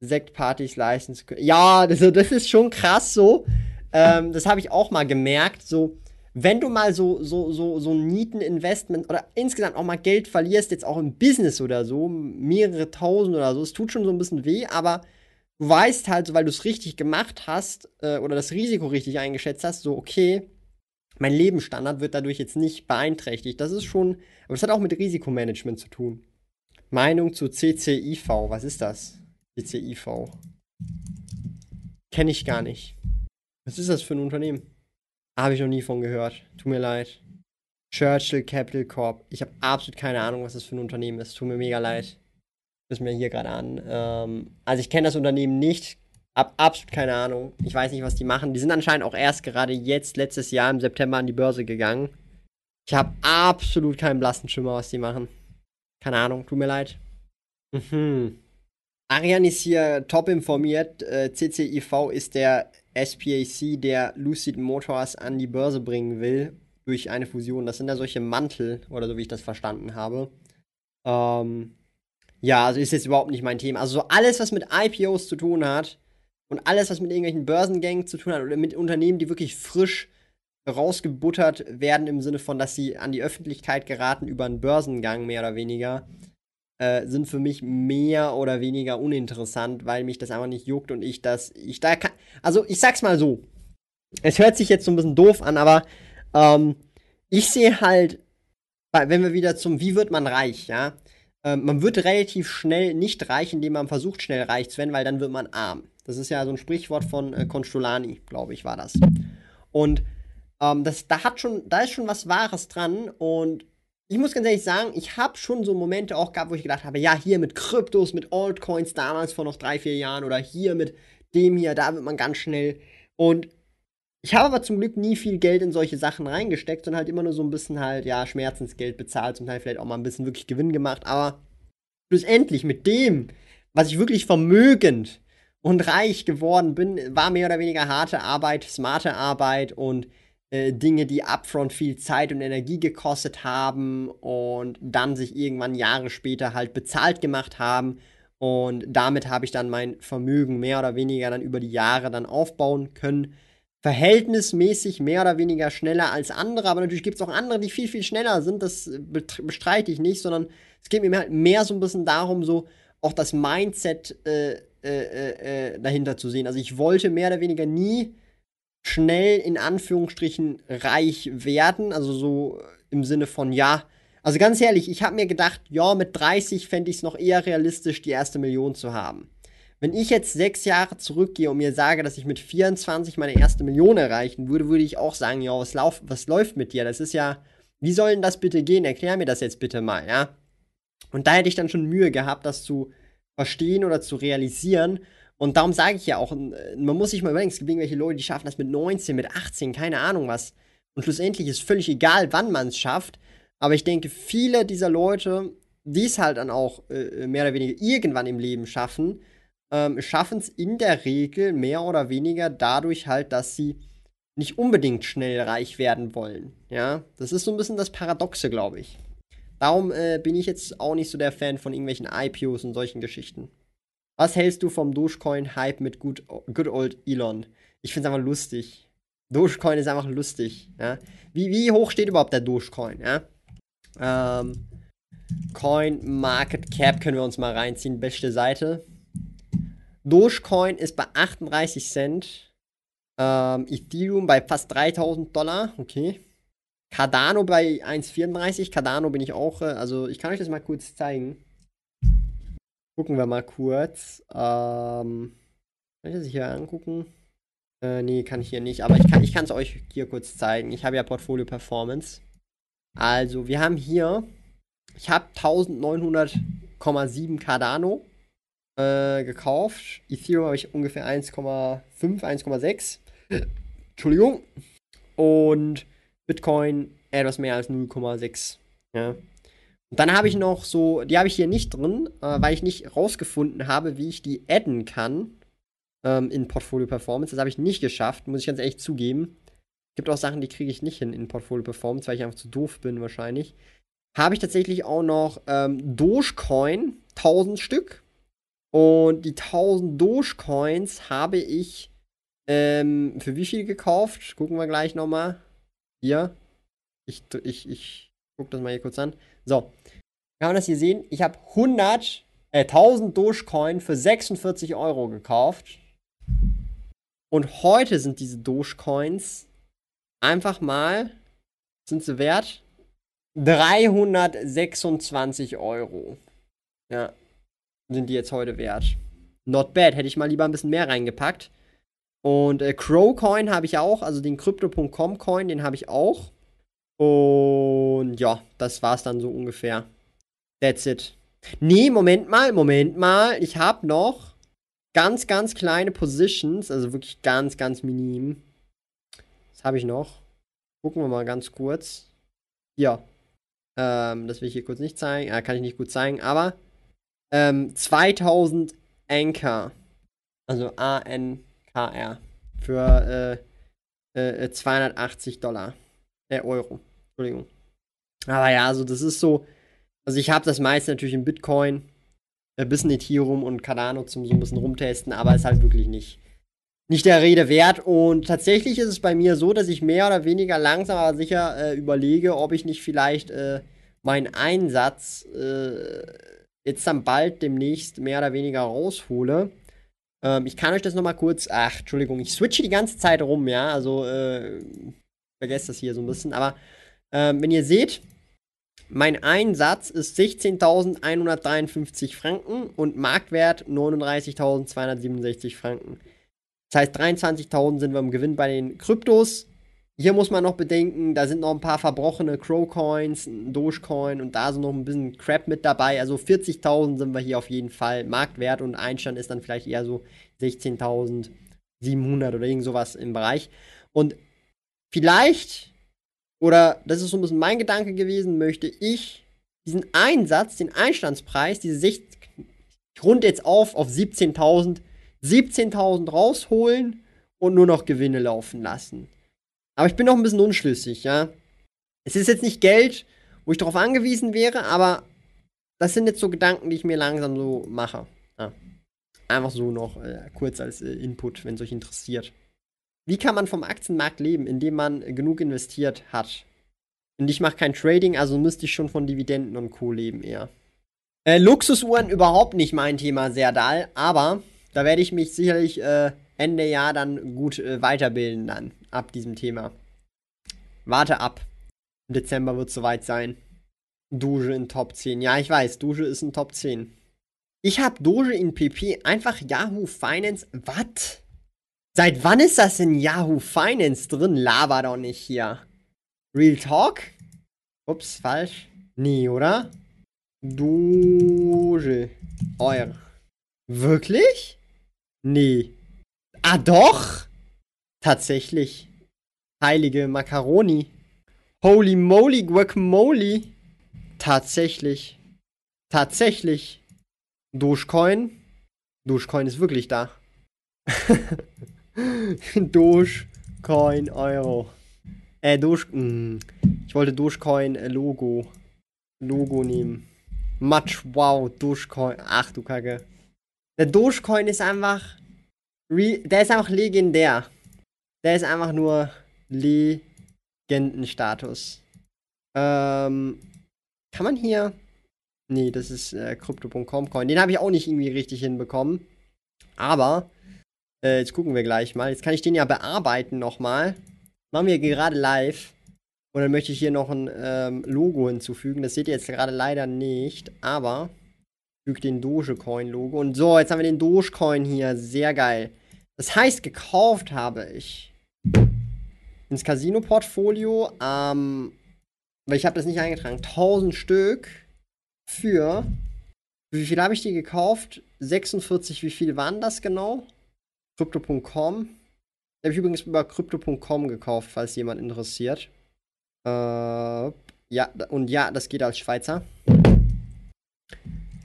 Sektpartys leisten zu können. Ja, das, das ist schon krass so. Ähm, das habe ich auch mal gemerkt. So, wenn du mal so, so, so, so Nieten-Investment oder insgesamt auch mal Geld verlierst, jetzt auch im Business oder so, mehrere tausend oder so, es tut schon so ein bisschen weh, aber du weißt halt, so, weil du es richtig gemacht hast äh, oder das Risiko richtig eingeschätzt hast, so, okay, mein Lebensstandard wird dadurch jetzt nicht beeinträchtigt. Das ist schon, aber das hat auch mit Risikomanagement zu tun. Meinung zu CCIV, was ist das? CCIV. Kenne ich gar nicht. Was ist das für ein Unternehmen? Habe ich noch nie von gehört. Tut mir leid. Churchill Capital Corp. Ich habe absolut keine Ahnung, was das für ein Unternehmen ist. Tut mir mega leid. Das ist mir hier gerade an. Ähm, also ich kenne das Unternehmen nicht, hab absolut keine Ahnung. Ich weiß nicht, was die machen. Die sind anscheinend auch erst gerade jetzt, letztes Jahr im September an die Börse gegangen. Ich habe absolut keinen blassen Schimmer, was die machen. Keine Ahnung, tut mir leid. Mhm. Arian ist hier top informiert. Äh, CCIV ist der SPAC, der Lucid Motors an die Börse bringen will durch eine Fusion. Das sind ja solche Mantel, oder so wie ich das verstanden habe. Ähm, ja, also ist jetzt überhaupt nicht mein Thema. Also so alles, was mit IPOs zu tun hat, und alles, was mit irgendwelchen Börsengängen zu tun hat oder mit Unternehmen, die wirklich frisch rausgebuttert werden, im Sinne von, dass sie an die Öffentlichkeit geraten über einen Börsengang, mehr oder weniger, äh, sind für mich mehr oder weniger uninteressant, weil mich das einfach nicht juckt und ich das, ich da kann, also ich sag's mal so, es hört sich jetzt so ein bisschen doof an, aber ähm, ich sehe halt, wenn wir wieder zum, wie wird man reich, ja, ähm, man wird relativ schnell nicht reich, indem man versucht, schnell reich zu werden, weil dann wird man arm. Das ist ja so ein Sprichwort von äh, Constolani, glaube ich, war das. Und ähm, das, da hat schon, da ist schon was Wahres dran. Und ich muss ganz ehrlich sagen, ich habe schon so Momente auch gehabt, wo ich gedacht habe, ja, hier mit Kryptos, mit Altcoins damals vor noch drei, vier Jahren oder hier mit dem hier, da wird man ganz schnell. Und ich habe aber zum Glück nie viel Geld in solche Sachen reingesteckt, sondern halt immer nur so ein bisschen halt, ja, Schmerzensgeld bezahlt, zum Teil vielleicht auch mal ein bisschen wirklich Gewinn gemacht. Aber schlussendlich mit dem, was ich wirklich vermögend und reich geworden bin, war mehr oder weniger harte Arbeit, smarte Arbeit und äh, Dinge, die upfront viel Zeit und Energie gekostet haben und dann sich irgendwann Jahre später halt bezahlt gemacht haben. Und damit habe ich dann mein Vermögen mehr oder weniger dann über die Jahre dann aufbauen können. verhältnismäßig mehr oder weniger schneller als andere, aber natürlich gibt es auch andere, die viel, viel schneller sind. Das bestreite ich nicht, sondern es geht mir halt mehr so ein bisschen darum, so auch das Mindset äh, äh, äh, äh, dahinter zu sehen. Also ich wollte mehr oder weniger nie schnell in Anführungsstrichen reich werden, also so im Sinne von ja. Also ganz ehrlich, ich habe mir gedacht, ja, mit 30 fände ich es noch eher realistisch, die erste Million zu haben. Wenn ich jetzt sechs Jahre zurückgehe und mir sage, dass ich mit 24 meine erste Million erreichen würde, würde ich auch sagen, ja, was, lauf, was läuft mit dir? Das ist ja, wie soll denn das bitte gehen? Erklär mir das jetzt bitte mal, ja? Und da hätte ich dann schon Mühe gehabt, das zu verstehen oder zu realisieren. Und darum sage ich ja auch, man muss sich mal überlegen, es gibt irgendwelche Leute, die schaffen das mit 19, mit 18, keine Ahnung was. Und schlussendlich ist völlig egal, wann man es schafft. Aber ich denke, viele dieser Leute, die es halt dann auch äh, mehr oder weniger irgendwann im Leben schaffen, ähm, schaffen es in der Regel mehr oder weniger dadurch halt, dass sie nicht unbedingt schnell reich werden wollen. Ja, das ist so ein bisschen das Paradoxe, glaube ich. Darum äh, bin ich jetzt auch nicht so der Fan von irgendwelchen IPOs und solchen Geschichten. Was hältst du vom Dogecoin-Hype mit good, good Old Elon? Ich finde es einfach lustig. Dogecoin ist einfach lustig. Ja? Wie, wie hoch steht überhaupt der Dogecoin? Ja? Ähm, Coin Market Cap können wir uns mal reinziehen. Beste Seite. Dogecoin ist bei 38 Cent. Ähm, Ethereum bei fast 3000 Dollar. Okay. Cardano bei 1,34. Cardano bin ich auch. Äh, also, ich kann euch das mal kurz zeigen. Gucken wir mal kurz. Ähm, kann ich das hier angucken? Äh, nee, kann ich hier nicht. Aber ich kann es ich euch hier kurz zeigen. Ich habe ja Portfolio Performance. Also, wir haben hier. Ich habe 1900,7 Cardano äh, gekauft. Ethereum habe ich ungefähr 1,5, 1,6. Entschuldigung. Und Bitcoin etwas mehr als 0,6. Ja. Und dann habe ich noch so, die habe ich hier nicht drin, äh, weil ich nicht rausgefunden habe, wie ich die adden kann ähm, in Portfolio Performance. Das habe ich nicht geschafft, muss ich ganz ehrlich zugeben. Gibt auch Sachen, die kriege ich nicht hin in Portfolio Performance, weil ich einfach zu doof bin wahrscheinlich. Habe ich tatsächlich auch noch ähm, Dogecoin, 1000 Stück. Und die 1000 Dogecoins habe ich ähm, für wie viel gekauft? Gucken wir gleich nochmal. Hier. Ich, ich, ich gucke das mal hier kurz an. So. Kann man das hier sehen? Ich habe 100, äh, 1000 Dogecoin für 46 Euro gekauft. Und heute sind diese Dogecoins einfach mal, sind sie wert? 326 Euro. Ja, sind die jetzt heute wert. Not bad. Hätte ich mal lieber ein bisschen mehr reingepackt. Und äh, Crowcoin habe ich auch, also den Crypto.com Coin, den habe ich auch. Und ja, das war's dann so ungefähr. That's it. Nee, Moment mal, Moment mal. Ich habe noch ganz, ganz kleine Positions, also wirklich ganz, ganz minim. Was habe ich noch? Gucken wir mal ganz kurz. Ja. Ähm, das will ich hier kurz nicht zeigen. Äh, kann ich nicht gut zeigen, aber ähm, 2000 Anchor. Also A-N-K-R. Für äh, äh, 280 Dollar. Äh, Euro. Entschuldigung. Aber ja, also das ist so. Also ich habe das meiste natürlich in Bitcoin, ein bisschen Ethereum und Cardano zum so ein bisschen rumtesten, aber ist halt wirklich nicht, nicht der Rede wert. Und tatsächlich ist es bei mir so, dass ich mehr oder weniger langsam aber sicher äh, überlege, ob ich nicht vielleicht äh, meinen Einsatz äh, jetzt dann bald demnächst mehr oder weniger raushole. Ähm, ich kann euch das nochmal kurz. Ach, Entschuldigung, ich switche die ganze Zeit rum, ja. Also, äh, vergesst das hier so ein bisschen. Aber ähm, wenn ihr seht, mein Einsatz ist 16.153 Franken und Marktwert 39.267 Franken. Das heißt, 23.000 sind wir im Gewinn bei den Kryptos. Hier muss man noch bedenken, da sind noch ein paar verbrochene Crow-Coins, ein Dogecoin und da sind noch ein bisschen Crap mit dabei. Also 40.000 sind wir hier auf jeden Fall Marktwert und Einstand ist dann vielleicht eher so 16.700 oder irgend sowas im Bereich. Und vielleicht, oder das ist so ein bisschen mein Gedanke gewesen, möchte ich diesen Einsatz, den Einstandspreis, diese 60, ich runde jetzt auf auf 17.000, 17.000 rausholen und nur noch Gewinne laufen lassen. Aber ich bin noch ein bisschen unschlüssig, ja. Es ist jetzt nicht Geld, wo ich darauf angewiesen wäre, aber das sind jetzt so Gedanken, die ich mir langsam so mache. Ja. Einfach so noch äh, kurz als äh, Input, wenn es euch interessiert. Wie kann man vom Aktienmarkt leben, indem man genug investiert hat? Und ich mache kein Trading, also müsste ich schon von Dividenden und Co. leben eher. Äh, Luxusuhren überhaupt nicht mein Thema, Serdal, aber da werde ich mich sicherlich äh, Ende Jahr dann gut äh, weiterbilden dann ab diesem Thema. Warte ab. Im Dezember wird es soweit sein. Doge in Top 10. Ja, ich weiß, Doge ist in Top 10. Ich habe Doge in PP, einfach Yahoo Finance. Was? Seit wann ist das in Yahoo Finance drin? Lava doch nicht hier. Real Talk? Ups, falsch. Nee, oder? Doge. Euer. Wirklich? Nee. Ah, doch? Tatsächlich. Heilige Macaroni. Holy moly, guacamole. Tatsächlich. Tatsächlich. Dogecoin. Dogecoin ist wirklich da. Dogecoin Euro. Äh, Doge. Hm. Ich wollte Dogecoin äh, Logo. Logo nehmen. Much wow, Dogecoin. Ach du Kacke. Der Dogecoin ist einfach. Der ist einfach legendär. Der ist einfach nur Legendenstatus. Ähm. Kann man hier. Nee, das ist äh, Crypto.com Coin. Den habe ich auch nicht irgendwie richtig hinbekommen. Aber. Äh, jetzt gucken wir gleich mal. Jetzt kann ich den ja bearbeiten nochmal. Machen wir gerade live. Und dann möchte ich hier noch ein ähm, Logo hinzufügen. Das seht ihr jetzt gerade leider nicht, aber füge den Dogecoin-Logo. Und so, jetzt haben wir den Dogecoin hier. Sehr geil. Das heißt, gekauft habe ich ins Casino-Portfolio, ähm, weil ich habe das nicht eingetragen, 1000 Stück für, wie viel habe ich die gekauft? 46, wie viel waren das genau? Crypto.com. Habe ich übrigens über Crypto.com gekauft, falls jemand interessiert. Äh, ja, und ja, das geht als Schweizer.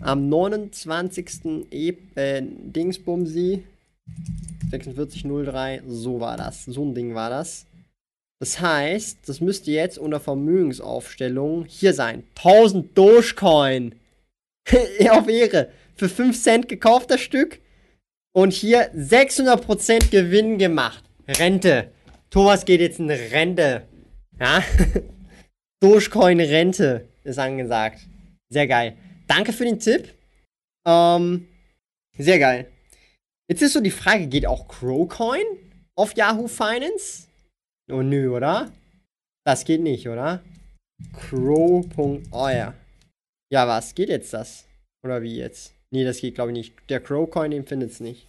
Am 29. E äh, Dingsbumsi 4603, so war das. So ein Ding war das. Das heißt, das müsste jetzt unter Vermögensaufstellung hier sein. 1000 Dogecoin. Auf Ehre. Für 5 Cent gekauft das Stück. Und hier 600% Gewinn gemacht. Rente. Thomas geht jetzt in Rente. Ja? Dogecoin-Rente ist angesagt. Sehr geil. Danke für den Tipp. Ähm, sehr geil. Jetzt ist so die Frage, geht auch Crowcoin auf Yahoo Finance? Oh nö, oder? Das geht nicht, oder? Crow.euer. Ja, was? Geht jetzt das? Oder wie jetzt? Nee, das geht, glaube ich, nicht. Der Crowcoin, den findet es nicht.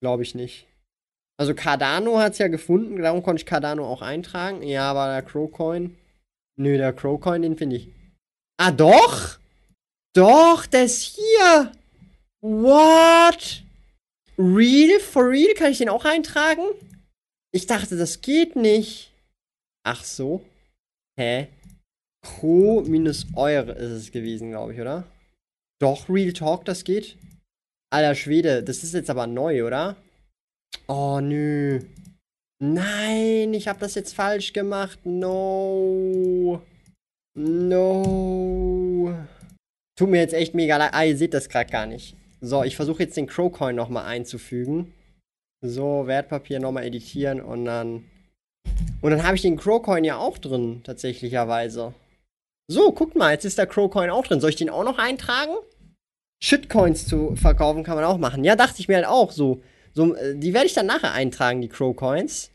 Glaube ich nicht. Also Cardano hat es ja gefunden, darum konnte ich Cardano auch eintragen. Ja, aber der Crowcoin. Nö, der Crowcoin, den finde ich. Ah, doch! Doch, der ist hier! What? Real? For real? Kann ich den auch eintragen? Ich dachte, das geht nicht. Ach so. Hä? Pro minus Eure ist es gewesen, glaube ich, oder? Doch, Real Talk, das geht. Alter Schwede, das ist jetzt aber neu, oder? Oh, nö. Nein, ich habe das jetzt falsch gemacht. No. No. Tut mir jetzt echt mega leid. Ah, ihr seht das gerade gar nicht. So, ich versuche jetzt den Crowcoin nochmal einzufügen. So, Wertpapier nochmal editieren und dann. Und dann habe ich den Crowcoin ja auch drin, tatsächlicherweise. So, guckt mal, jetzt ist der Crowcoin auch drin. Soll ich den auch noch eintragen? Shitcoins zu verkaufen kann man auch machen. Ja, dachte ich mir halt auch so. So, äh, die werde ich dann nachher eintragen, die Crow Coins.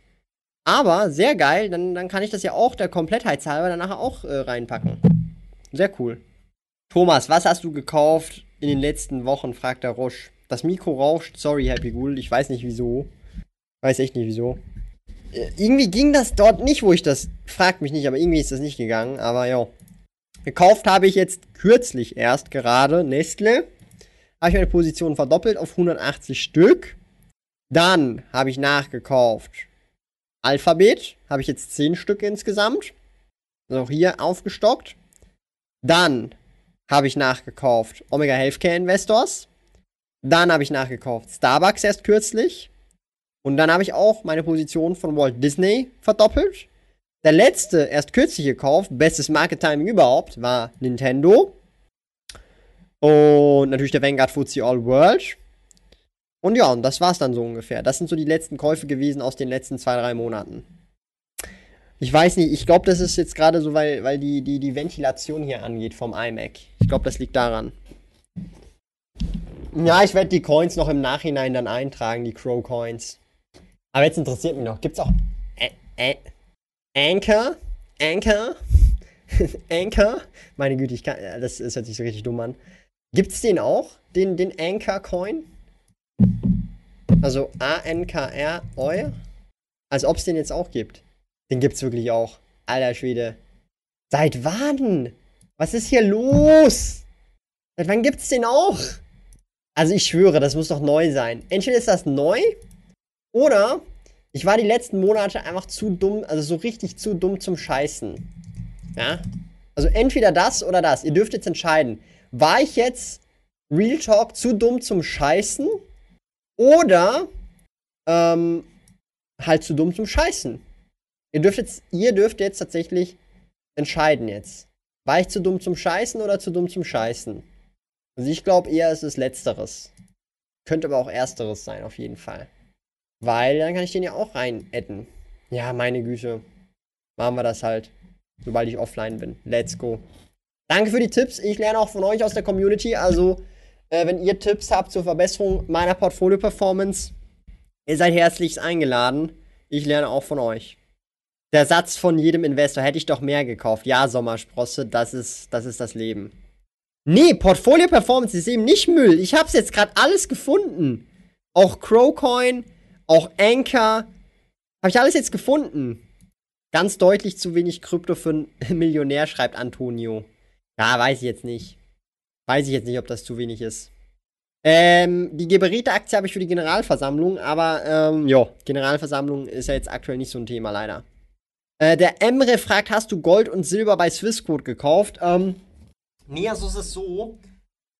Aber sehr geil, dann, dann kann ich das ja auch der Komplettheitshalber dann nachher auch äh, reinpacken. Sehr cool. Thomas, was hast du gekauft in den letzten Wochen? fragt der Roche. Das Mikro rauscht, sorry, Happy Ghoul, ich weiß nicht wieso. Weiß echt nicht wieso. Äh, irgendwie ging das dort nicht, wo ich das. Fragt mich nicht, aber irgendwie ist das nicht gegangen. Aber ja. Gekauft habe ich jetzt kürzlich erst gerade Nestle. Habe ich meine Position verdoppelt auf 180 Stück. Dann habe ich nachgekauft Alphabet, habe ich jetzt 10 Stück insgesamt. Also auch hier aufgestockt. Dann habe ich nachgekauft Omega Healthcare Investors. Dann habe ich nachgekauft Starbucks erst kürzlich. Und dann habe ich auch meine Position von Walt Disney verdoppelt. Der letzte, erst kürzlich gekauft, bestes Market Timing überhaupt, war Nintendo. Und natürlich der Vanguard FTSE All World. Und ja, und das war's dann so ungefähr. Das sind so die letzten Käufe gewesen aus den letzten zwei, drei Monaten. Ich weiß nicht, ich glaube, das ist jetzt gerade so, weil, weil die, die, die Ventilation hier angeht vom iMac. Ich glaube, das liegt daran. Ja, ich werde die Coins noch im Nachhinein dann eintragen, die Crow Coins. Aber jetzt interessiert mich noch, gibt's auch Ä Ä Anchor? Anchor? Anchor? Meine Güte, ich kann, das, das hört sich so richtig dumm an. Gibt's den auch? Den, den Anchor Coin? Also A-N-K-R, -R Als ob es den jetzt auch gibt. Den gibt's wirklich auch. Alter Schwede. Seit wann? Was ist hier los? Seit wann gibt's den auch? Also ich schwöre, das muss doch neu sein. Entweder ist das neu oder ich war die letzten Monate einfach zu dumm, also so richtig zu dumm zum Scheißen. Ja? Also entweder das oder das. Ihr dürft jetzt entscheiden. War ich jetzt Real Talk zu dumm zum Scheißen oder ähm, halt zu dumm zum Scheißen? Ihr dürft jetzt, ihr dürft jetzt tatsächlich entscheiden jetzt. War ich zu dumm zum Scheißen oder zu dumm zum Scheißen? Also ich glaube eher, es ist Letzteres. Könnte aber auch Ersteres sein, auf jeden Fall. Weil dann kann ich den ja auch rein adden. Ja, meine Güte. Machen wir das halt. Sobald ich offline bin. Let's go. Danke für die Tipps. Ich lerne auch von euch aus der Community. Also, äh, wenn ihr Tipps habt zur Verbesserung meiner Portfolio-Performance, ihr seid herzlichst eingeladen. Ich lerne auch von euch. Der Satz von jedem Investor, hätte ich doch mehr gekauft. Ja, Sommersprosse, das ist, das ist das Leben. Nee, Portfolio Performance ist eben nicht Müll. Ich hab's jetzt gerade alles gefunden. Auch Crowcoin, auch Anchor. Hab ich alles jetzt gefunden. Ganz deutlich zu wenig Krypto für einen Millionär, schreibt Antonio. Ja, weiß ich jetzt nicht. Weiß ich jetzt nicht, ob das zu wenig ist. Ähm, die Geberite-Aktie habe ich für die Generalversammlung, aber ähm, ja, Generalversammlung ist ja jetzt aktuell nicht so ein Thema, leider. Äh, der Emre fragt, hast du Gold und Silber bei Swissquote gekauft? Ähm, nee, also es ist so.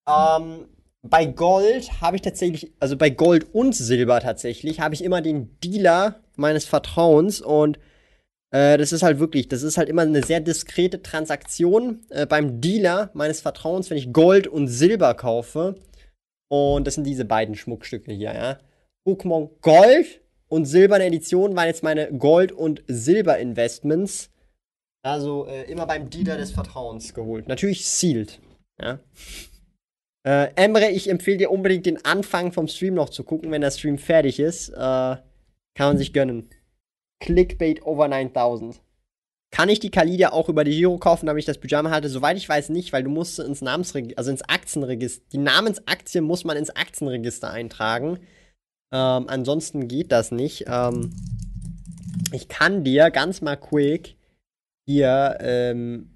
Ähm, bei Gold habe ich tatsächlich, also bei Gold und Silber tatsächlich, habe ich immer den Dealer meines Vertrauens und äh, das ist halt wirklich, das ist halt immer eine sehr diskrete Transaktion äh, beim Dealer meines Vertrauens, wenn ich Gold und Silber kaufe. Und das sind diese beiden Schmuckstücke hier, ja. Pokémon Gold und silberne Edition waren jetzt meine Gold- und Silber-Investments. Also äh, immer beim Dealer des Vertrauens geholt. Natürlich sealed. Ja. Äh, Emre, ich empfehle dir unbedingt den Anfang vom Stream noch zu gucken, wenn der Stream fertig ist. Äh, kann man sich gönnen. Clickbait over 9000. Kann ich die Kalidia auch über die Giro kaufen, damit ich das Pyjama halte? Soweit ich weiß nicht, weil du musst ins Namensregister, also ins Aktienregister, die Namensaktie muss man ins Aktienregister eintragen. Ähm, ansonsten geht das nicht. Ähm, ich kann dir ganz mal quick hier ähm,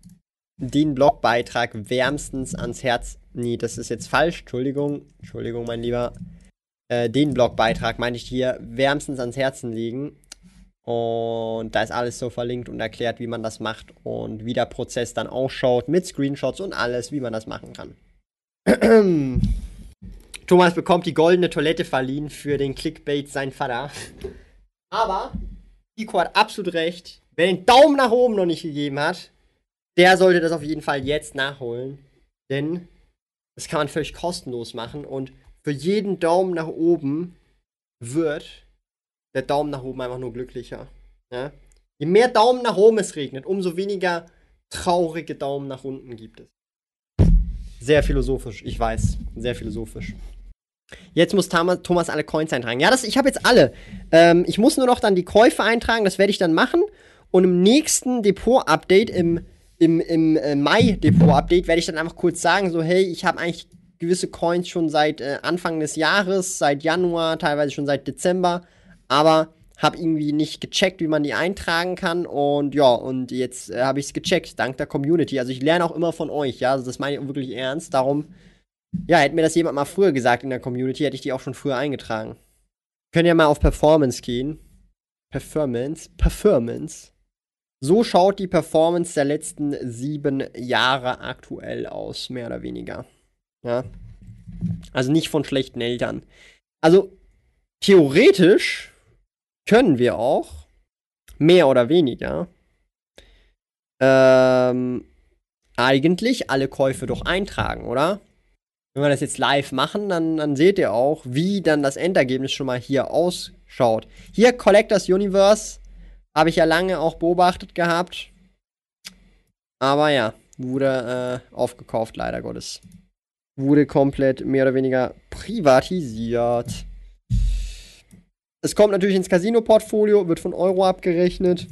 den Blogbeitrag wärmstens ans Herz. Nee, das ist jetzt falsch. Entschuldigung. Entschuldigung, mein Lieber. Äh, den Blogbeitrag meine ich hier wärmstens ans Herzen legen. Und da ist alles so verlinkt und erklärt, wie man das macht und wie der Prozess dann ausschaut mit Screenshots und alles, wie man das machen kann. Thomas bekommt die goldene Toilette verliehen für den Clickbait sein Vater. Aber Nico hat absolut recht. Wer den Daumen nach oben noch nicht gegeben hat, der sollte das auf jeden Fall jetzt nachholen. Denn das kann man völlig kostenlos machen und für jeden Daumen nach oben wird der Daumen nach oben einfach nur glücklicher. Ja? Je mehr Daumen nach oben es regnet, umso weniger traurige Daumen nach unten gibt es. Sehr philosophisch, ich weiß. Sehr philosophisch. Jetzt muss Thomas alle Coins eintragen. Ja, das, ich habe jetzt alle. Ähm, ich muss nur noch dann die Käufe eintragen, das werde ich dann machen. Und im nächsten Depot-Update, im, im, im äh, Mai-Depot-Update, werde ich dann einfach kurz sagen, so, hey, ich habe eigentlich gewisse Coins schon seit äh, Anfang des Jahres, seit Januar, teilweise schon seit Dezember, aber habe irgendwie nicht gecheckt, wie man die eintragen kann. Und ja, und jetzt äh, habe ich es gecheckt, dank der Community. Also ich lerne auch immer von euch, ja, also das meine ich wirklich ernst. Darum ja, hätte mir das jemand mal früher gesagt in der Community, hätte ich die auch schon früher eingetragen. Können ja mal auf Performance gehen. Performance, Performance. So schaut die Performance der letzten sieben Jahre aktuell aus, mehr oder weniger. Ja. Also nicht von schlechten Eltern. Also theoretisch können wir auch mehr oder weniger ähm, eigentlich alle Käufe doch eintragen, oder? Wenn wir das jetzt live machen, dann, dann seht ihr auch, wie dann das Endergebnis schon mal hier ausschaut. Hier Collectors Universe habe ich ja lange auch beobachtet gehabt. Aber ja, wurde äh, aufgekauft, leider Gottes. Wurde komplett mehr oder weniger privatisiert. Es kommt natürlich ins Casino-Portfolio, wird von Euro abgerechnet.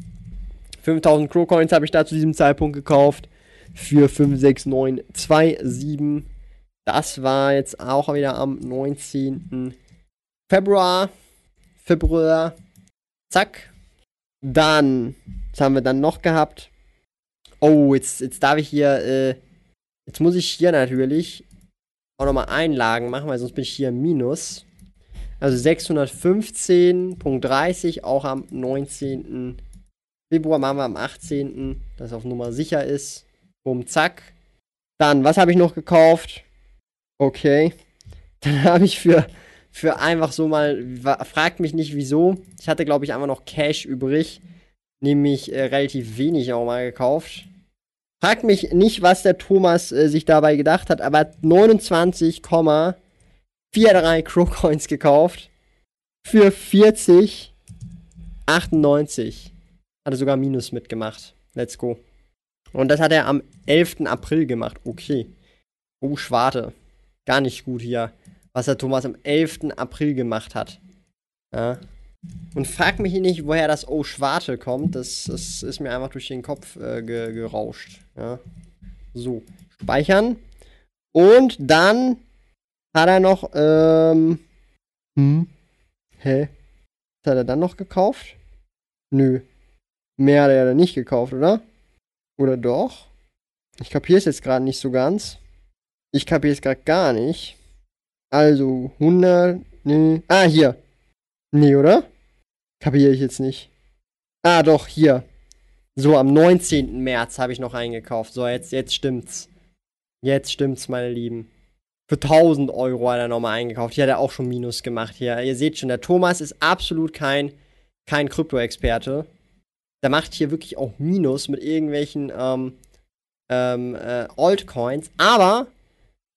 5000 Crow-Coins habe ich da zu diesem Zeitpunkt gekauft. Für 56927. Das war jetzt auch wieder am 19. Februar. Februar. Zack. Dann, was haben wir dann noch gehabt? Oh, jetzt, jetzt darf ich hier, äh, jetzt muss ich hier natürlich auch nochmal Einlagen machen, weil sonst bin ich hier im Minus. Also 615.30 auch am 19. Februar machen wir am 18. dass auf Nummer sicher ist. Bumm, zack. Dann, was habe ich noch gekauft? Okay. Dann habe ich für, für einfach so mal, fragt mich nicht wieso. Ich hatte, glaube ich, einfach noch Cash übrig. Nämlich äh, relativ wenig auch mal gekauft. Fragt mich nicht, was der Thomas äh, sich dabei gedacht hat, aber 29, 4-3 Crowcoins gekauft. Für 40, 98. Hatte sogar Minus mitgemacht. Let's go. Und das hat er am 11. April gemacht. Okay. Oh, Schwarte. Gar nicht gut hier, was der Thomas am 11. April gemacht hat. Ja. Und frag mich nicht, woher das Oh Schwarte kommt. Das, das ist mir einfach durch den Kopf äh, ge gerauscht. Ja. So, speichern. Und dann hat er noch, ähm, hm, hä? Was hat er dann noch gekauft? Nö. Mehr hat er dann nicht gekauft, oder? Oder doch? Ich kapiere es jetzt gerade nicht so ganz. Ich kapiere es gerade gar nicht. Also, 100, nee. Ah, hier. Nee, oder? Kapiere ich jetzt nicht. Ah, doch, hier. So, am 19. März habe ich noch eingekauft. So, jetzt, jetzt stimmt's. Jetzt stimmt's, meine Lieben. Für 1000 Euro hat er nochmal eingekauft. Hier hat er auch schon Minus gemacht. Hier, ihr seht schon, der Thomas ist absolut kein, kein Krypto-Experte. Der macht hier wirklich auch Minus mit irgendwelchen ähm, ähm, äh, Altcoins. Aber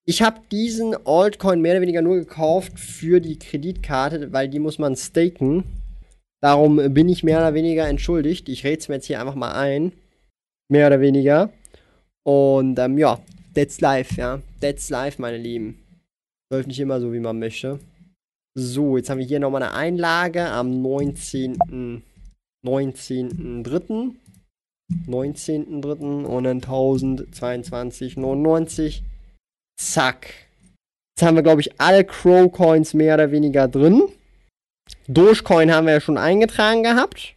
ich habe diesen Altcoin mehr oder weniger nur gekauft für die Kreditkarte, weil die muss man staken. Darum bin ich mehr oder weniger entschuldigt. Ich rede es mir jetzt hier einfach mal ein. Mehr oder weniger. Und ähm, ja, that's life, ja. That's life, meine Lieben. Läuft nicht immer so, wie man möchte. So, jetzt haben wir hier nochmal eine Einlage am 19. 19.3. 19.3. und dann 1022,99. Zack. Jetzt haben wir, glaube ich, alle Crow-Coins mehr oder weniger drin. Dogecoin haben wir ja schon eingetragen gehabt.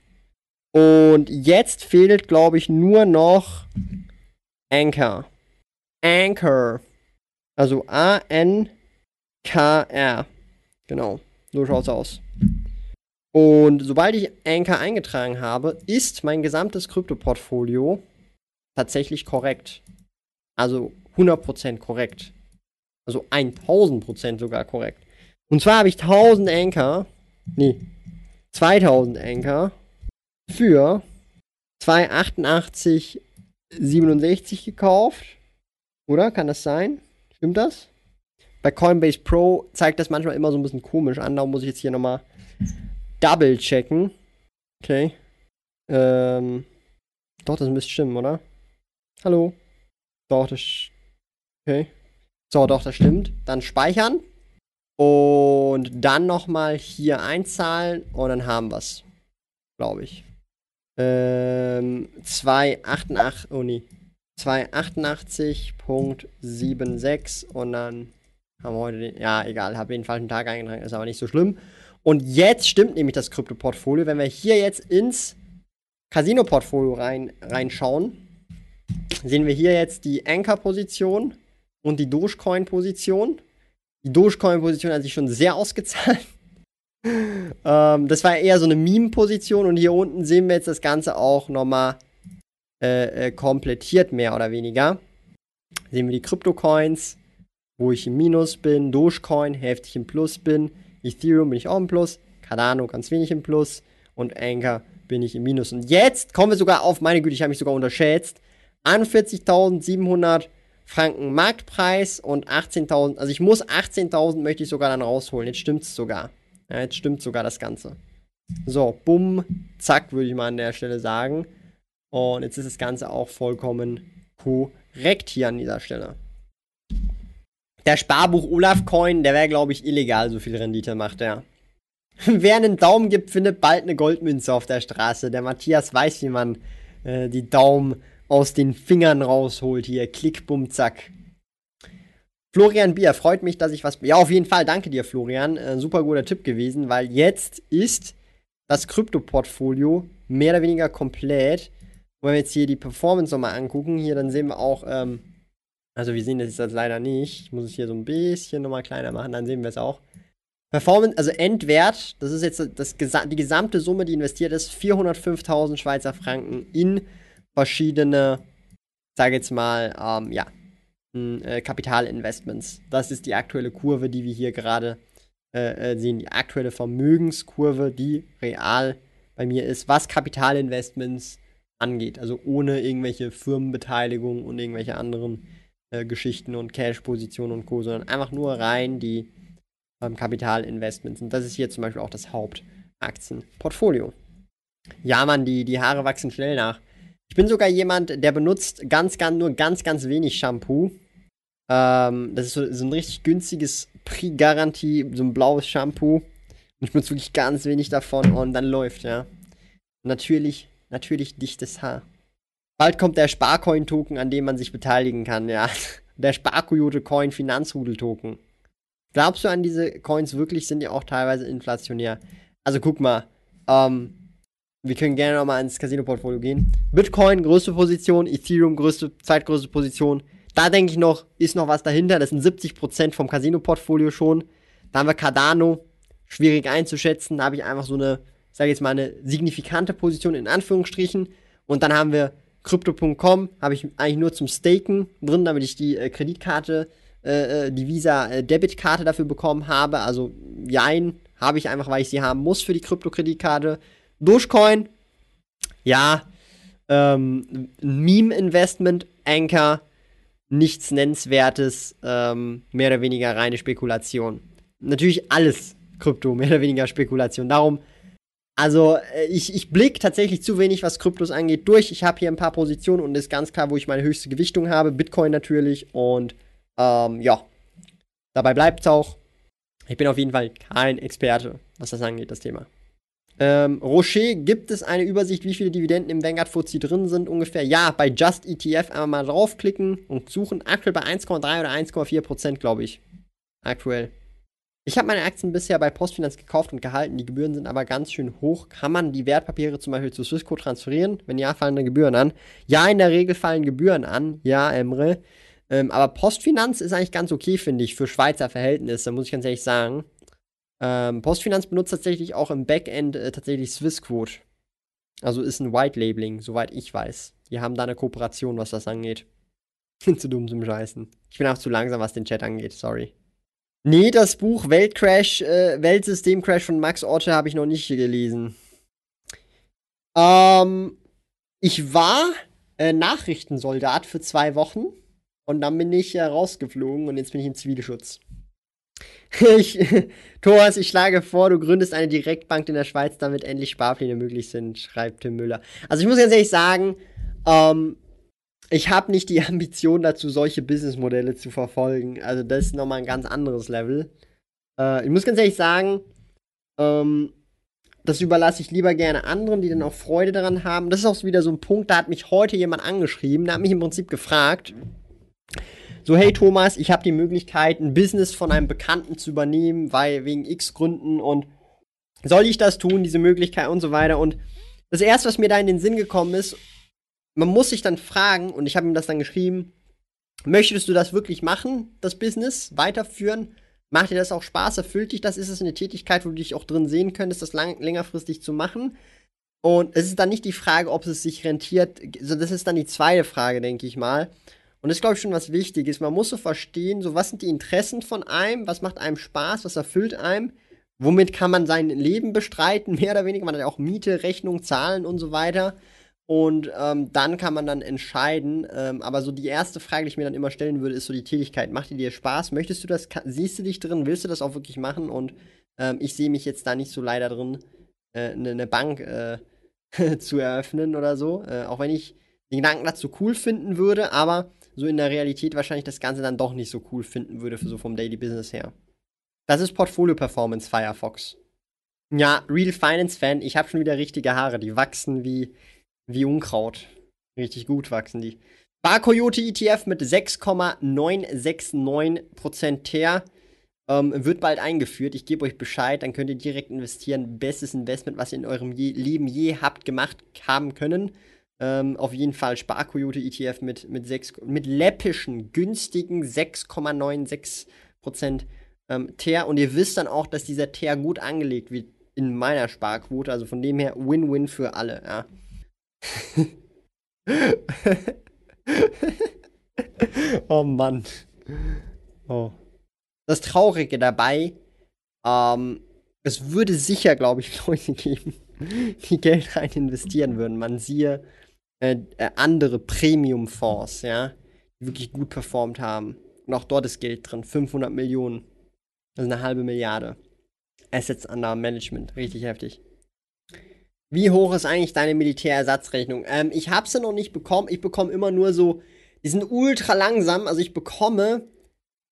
Und jetzt fehlt, glaube ich, nur noch Anchor. Anchor. Also A-N-K-R. Genau. So schaut's aus. Und sobald ich Anchor eingetragen habe, ist mein gesamtes Krypto-Portfolio tatsächlich korrekt. Also 100% korrekt. Also 1000% sogar korrekt. Und zwar habe ich 1000 Anchor, nee, 2000 Anchor für 288,67 gekauft. Oder? Kann das sein? Stimmt das? Bei Coinbase Pro zeigt das manchmal immer so ein bisschen komisch an. Darum muss ich jetzt hier nochmal double checken. Okay. Ähm. Doch, das müsste stimmen, oder? Hallo? Doch, das Okay. So, doch, das stimmt. Dann speichern. Und dann nochmal hier einzahlen und dann haben wir es. Glaube ich. Ähm, 288, oh nee. 288.76 und dann haben wir heute den, ja, egal, habe den falschen Tag eingetragen, ist aber nicht so schlimm. Und jetzt stimmt nämlich das Krypto-Portfolio. Wenn wir hier jetzt ins Casino-Portfolio rein, reinschauen, sehen wir hier jetzt die Anchor-Position und die Dogecoin-Position. Die Dogecoin-Position hat sich schon sehr ausgezahlt. ähm, das war eher so eine Meme-Position und hier unten sehen wir jetzt das Ganze auch nochmal äh, äh, komplettiert, mehr oder weniger. Sehen wir die Krypto-Coins, wo ich im Minus bin, Dogecoin heftig im Plus bin, Ethereum bin ich auch im Plus, Cardano ganz wenig im Plus und Anchor bin ich im Minus. Und jetzt kommen wir sogar auf, meine Güte, ich habe mich sogar unterschätzt, 41.700 Franken Marktpreis und 18.000, also ich muss 18.000 möchte ich sogar dann rausholen. Jetzt stimmt es sogar. Ja, jetzt stimmt sogar das Ganze. So, bumm, zack, würde ich mal an der Stelle sagen. Und jetzt ist das Ganze auch vollkommen korrekt hier an dieser Stelle. Der Sparbuch Olaf Coin, der wäre, glaube ich, illegal, so viel Rendite macht er. Wer einen Daumen gibt, findet bald eine Goldmünze auf der Straße. Der Matthias weiß, wie man äh, die Daumen aus den Fingern rausholt. Hier, klick, bumm, zack. Florian Bier, freut mich, dass ich was. Ja, auf jeden Fall, danke dir, Florian. Äh, super guter Tipp gewesen, weil jetzt ist das Krypto-Portfolio mehr oder weniger komplett. Wenn wir jetzt hier die Performance nochmal angucken, hier, dann sehen wir auch, ähm, also wir sehen das jetzt leider nicht. Ich muss es hier so ein bisschen nochmal kleiner machen, dann sehen wir es auch. Performance, also Endwert, das ist jetzt das, die gesamte Summe, die investiert ist, 405.000 Schweizer Franken in verschiedene, sage jetzt mal, ähm, ja, äh, Kapitalinvestments. Das ist die aktuelle Kurve, die wir hier gerade äh, äh, sehen. Die aktuelle Vermögenskurve, die real bei mir ist, was Kapitalinvestments angeht. Also ohne irgendwelche Firmenbeteiligung und irgendwelche anderen äh, Geschichten und Cash-Positionen und Co., sondern einfach nur rein die ähm, Kapitalinvestments. Und das ist hier zum Beispiel auch das Hauptaktienportfolio. Ja, Mann, die, die Haare wachsen schnell nach. Ich bin sogar jemand, der benutzt ganz, ganz, nur ganz, ganz wenig Shampoo. Ähm, das ist so, so ein richtig günstiges Prix-Garantie, so ein blaues Shampoo. Und ich benutze wirklich ganz wenig davon und dann läuft, ja. Natürlich, natürlich dichtes Haar. Bald kommt der Sparcoin-Token, an dem man sich beteiligen kann, ja. Der Sparkoyote-Coin Finanzrudel-Token. Glaubst du an diese Coins wirklich? Sind die auch teilweise inflationär? Also guck mal, ähm, wir können gerne nochmal ins Casino-Portfolio gehen. Bitcoin, größte Position, Ethereum, größte, zweitgrößte Position. Da denke ich noch, ist noch was dahinter. Das sind 70% vom Casino-Portfolio schon. Da haben wir Cardano, schwierig einzuschätzen. Da habe ich einfach so eine, sage ich jetzt mal, eine signifikante Position in Anführungsstrichen. Und dann haben wir Crypto.com, habe ich eigentlich nur zum Staken drin, damit ich die äh, Kreditkarte äh, äh, die Visa-Debitkarte äh, dafür bekommen habe. Also, jein, habe ich einfach, weil ich sie haben muss für die Krypto-Kreditkarte. Dogecoin, ja. Ähm, Meme-Investment, Anchor, nichts Nennenswertes, ähm, mehr oder weniger reine Spekulation. Natürlich alles Krypto, mehr oder weniger Spekulation. Darum, also ich, ich blicke tatsächlich zu wenig, was Kryptos angeht, durch. Ich habe hier ein paar Positionen und ist ganz klar, wo ich meine höchste Gewichtung habe. Bitcoin natürlich und ähm, ja, dabei bleibt es auch. Ich bin auf jeden Fall kein Experte, was das angeht, das Thema. Ähm, Rocher, gibt es eine Übersicht, wie viele Dividenden im Vanguard FTSE drin sind ungefähr? Ja, bei Just ETF einmal mal draufklicken und suchen. Aktuell bei 1,3 oder 1,4 Prozent, glaube ich. Aktuell. Ich habe meine Aktien bisher bei Postfinanz gekauft und gehalten. Die Gebühren sind aber ganz schön hoch. Kann man die Wertpapiere zum Beispiel zu Swissquote transferieren? Wenn ja, fallen da Gebühren an? Ja, in der Regel fallen Gebühren an. Ja, Emre. Ähm, aber Postfinanz ist eigentlich ganz okay, finde ich, für Schweizer Verhältnisse, muss ich ganz ehrlich sagen. Ähm, Postfinanz benutzt tatsächlich auch im Backend äh, tatsächlich Swissquote. Also ist ein White Labeling, soweit ich weiß. Die haben da eine Kooperation, was das angeht. zu dumm zum Scheißen. Ich bin auch zu langsam, was den Chat angeht, sorry. Nee, das Buch Weltcrash, äh, Weltsystemcrash von Max Orte habe ich noch nicht gelesen. Ähm, ich war äh, Nachrichtensoldat für zwei Wochen. Und dann bin ich äh, rausgeflogen und jetzt bin ich im Zivilschutz. Ich, Thomas, ich schlage vor, du gründest eine Direktbank in der Schweiz, damit endlich Sparpläne möglich sind, schreibt Tim Müller. Also ich muss ganz ehrlich sagen, ähm, ich habe nicht die Ambition dazu, solche Businessmodelle zu verfolgen. Also das ist nochmal ein ganz anderes Level. Äh, ich muss ganz ehrlich sagen, ähm, das überlasse ich lieber gerne anderen, die dann auch Freude daran haben. Das ist auch wieder so ein Punkt, da hat mich heute jemand angeschrieben, der hat mich im Prinzip gefragt, so, hey Thomas, ich habe die Möglichkeit, ein Business von einem Bekannten zu übernehmen, weil wegen X Gründen und soll ich das tun, diese Möglichkeit und so weiter. Und das erste, was mir da in den Sinn gekommen ist, man muss sich dann fragen, und ich habe ihm das dann geschrieben, möchtest du das wirklich machen, das Business, weiterführen? Macht dir das auch Spaß? Erfüllt dich das? Ist es eine Tätigkeit, wo du dich auch drin sehen könntest, das lang, längerfristig zu machen? Und es ist dann nicht die Frage, ob es sich rentiert. Also das ist dann die zweite Frage, denke ich mal. Und das ist, glaube ich, schon was Wichtiges. Man muss so verstehen, so was sind die Interessen von einem, was macht einem Spaß, was erfüllt einem, womit kann man sein Leben bestreiten, mehr oder weniger. Man hat ja auch Miete, Rechnung, Zahlen und so weiter. Und ähm, dann kann man dann entscheiden. Ähm, aber so die erste Frage, die ich mir dann immer stellen würde, ist so die Tätigkeit. Macht die dir Spaß? Möchtest du das? Siehst du dich drin? Willst du das auch wirklich machen? Und ähm, ich sehe mich jetzt da nicht so leider drin, eine äh, ne, ne Bank äh, zu eröffnen oder so. Äh, auch wenn ich den Gedanken dazu cool finden würde, aber so in der Realität wahrscheinlich das Ganze dann doch nicht so cool finden würde, so vom Daily Business her. Das ist Portfolio Performance Firefox. Ja, Real Finance Fan, ich habe schon wieder richtige Haare, die wachsen wie wie Unkraut. Richtig gut wachsen die. Bar Coyote ETF mit 6,969% TER ähm, wird bald eingeführt. Ich gebe euch Bescheid, dann könnt ihr direkt investieren. Bestes Investment, was ihr in eurem je Leben je habt gemacht haben können. Ähm, auf jeden Fall Sparkoyote ETF mit, mit, 6, mit läppischen, günstigen 6,96% ähm, TER. Und ihr wisst dann auch, dass dieser TER gut angelegt wird in meiner Sparquote. Also von dem her Win-Win für alle. Ja. oh Mann. Oh. Das Traurige dabei, ähm, es würde sicher, glaube ich, Leute geben, die Geld rein investieren würden. Man siehe äh, äh, andere Premium-Fonds, ja, die wirklich gut performt haben. Und auch dort ist Geld drin. 500 Millionen. Das ist eine halbe Milliarde. Assets under Management. Richtig heftig. Wie hoch ist eigentlich deine Militärersatzrechnung? Ähm, ich habe sie noch nicht bekommen. Ich bekomme immer nur so, die sind ultra langsam. Also ich bekomme,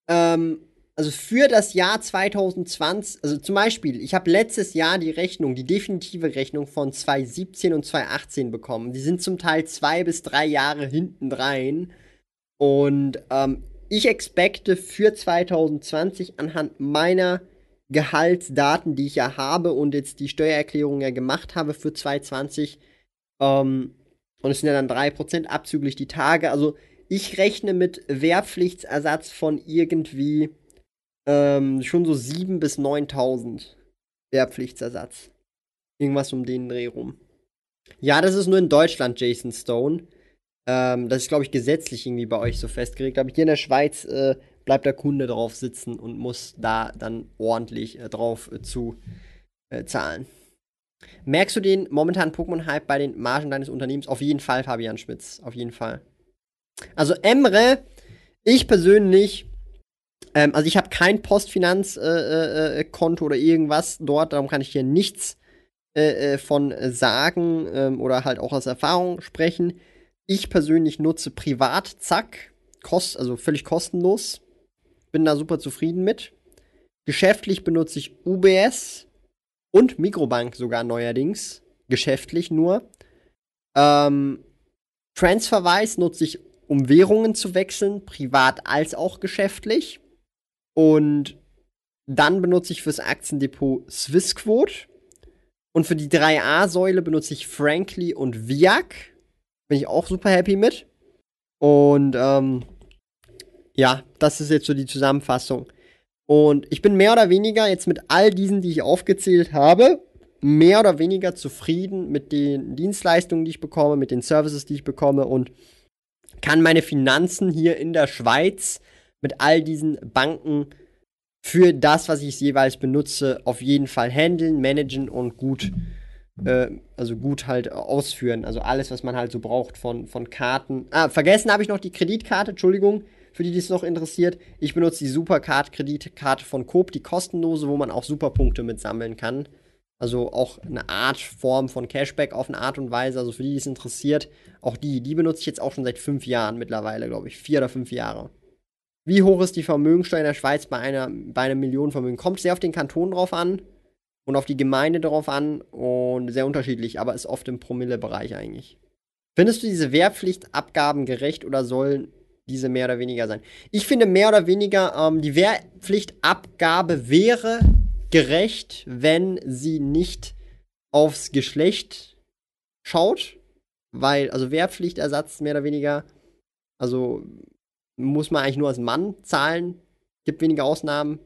ähm, also für das Jahr 2020, also zum Beispiel, ich habe letztes Jahr die Rechnung, die definitive Rechnung von 2017 und 2018 bekommen. Die sind zum Teil zwei bis drei Jahre hinten rein. Und ähm, ich expecte für 2020 anhand meiner Gehaltsdaten, die ich ja habe und jetzt die Steuererklärung ja gemacht habe für 2020. Ähm, und es sind ja dann 3% abzüglich die Tage. Also ich rechne mit Wehrpflichtsersatz von irgendwie ähm, schon so 7.000 bis 9.000 Wehrpflichtsersatz. Irgendwas um den Dreh rum. Ja, das ist nur in Deutschland, Jason Stone. Ähm, das ist, glaube ich, gesetzlich irgendwie bei euch so festgelegt. Aber hier in der Schweiz äh, bleibt der Kunde drauf sitzen und muss da dann ordentlich äh, drauf äh, zu äh, zahlen. Merkst du den momentanen Pokémon-Hype bei den Margen deines Unternehmens? Auf jeden Fall, Fabian Schmitz. Auf jeden Fall. Also Emre, ich persönlich, ähm, also ich habe kein Postfinanzkonto äh, äh, oder irgendwas dort, darum kann ich hier nichts äh, von sagen ähm, oder halt auch aus Erfahrung sprechen. Ich persönlich nutze privat Zack, kost, also völlig kostenlos bin da super zufrieden mit. Geschäftlich benutze ich UBS und Mikrobank sogar neuerdings. Geschäftlich nur. Ähm, Transferwise nutze ich, um Währungen zu wechseln, privat als auch geschäftlich. Und dann benutze ich fürs Aktiendepot Swissquote. Und für die 3A-Säule benutze ich Frankly und Viac. Bin ich auch super happy mit. Und ähm, ja, das ist jetzt so die Zusammenfassung. Und ich bin mehr oder weniger jetzt mit all diesen, die ich aufgezählt habe, mehr oder weniger zufrieden mit den Dienstleistungen, die ich bekomme, mit den Services, die ich bekomme und kann meine Finanzen hier in der Schweiz mit all diesen Banken für das, was ich jeweils benutze, auf jeden Fall handeln, managen und gut, äh, also gut halt ausführen. Also alles, was man halt so braucht von, von Karten. Ah, vergessen habe ich noch die Kreditkarte, Entschuldigung für die, die es noch interessiert. Ich benutze die Supercard-Kreditkarte von Coop, die kostenlose, wo man auch Superpunkte mit sammeln kann. Also auch eine Art Form von Cashback auf eine Art und Weise. Also für die, die es interessiert, auch die, die benutze ich jetzt auch schon seit fünf Jahren mittlerweile, glaube ich. Vier oder fünf Jahre. Wie hoch ist die Vermögensteuer in der Schweiz bei, einer, bei einem Millionenvermögen? Kommt sehr auf den Kanton drauf an und auf die Gemeinde drauf an und sehr unterschiedlich, aber ist oft im Promille-Bereich eigentlich. Findest du diese Wehrpflichtabgaben gerecht oder sollen diese mehr oder weniger sein. Ich finde mehr oder weniger, ähm, die Wehrpflichtabgabe wäre gerecht, wenn sie nicht aufs Geschlecht schaut. Weil, also Wehrpflichtersatz mehr oder weniger, also muss man eigentlich nur als Mann zahlen. Gibt wenige Ausnahmen.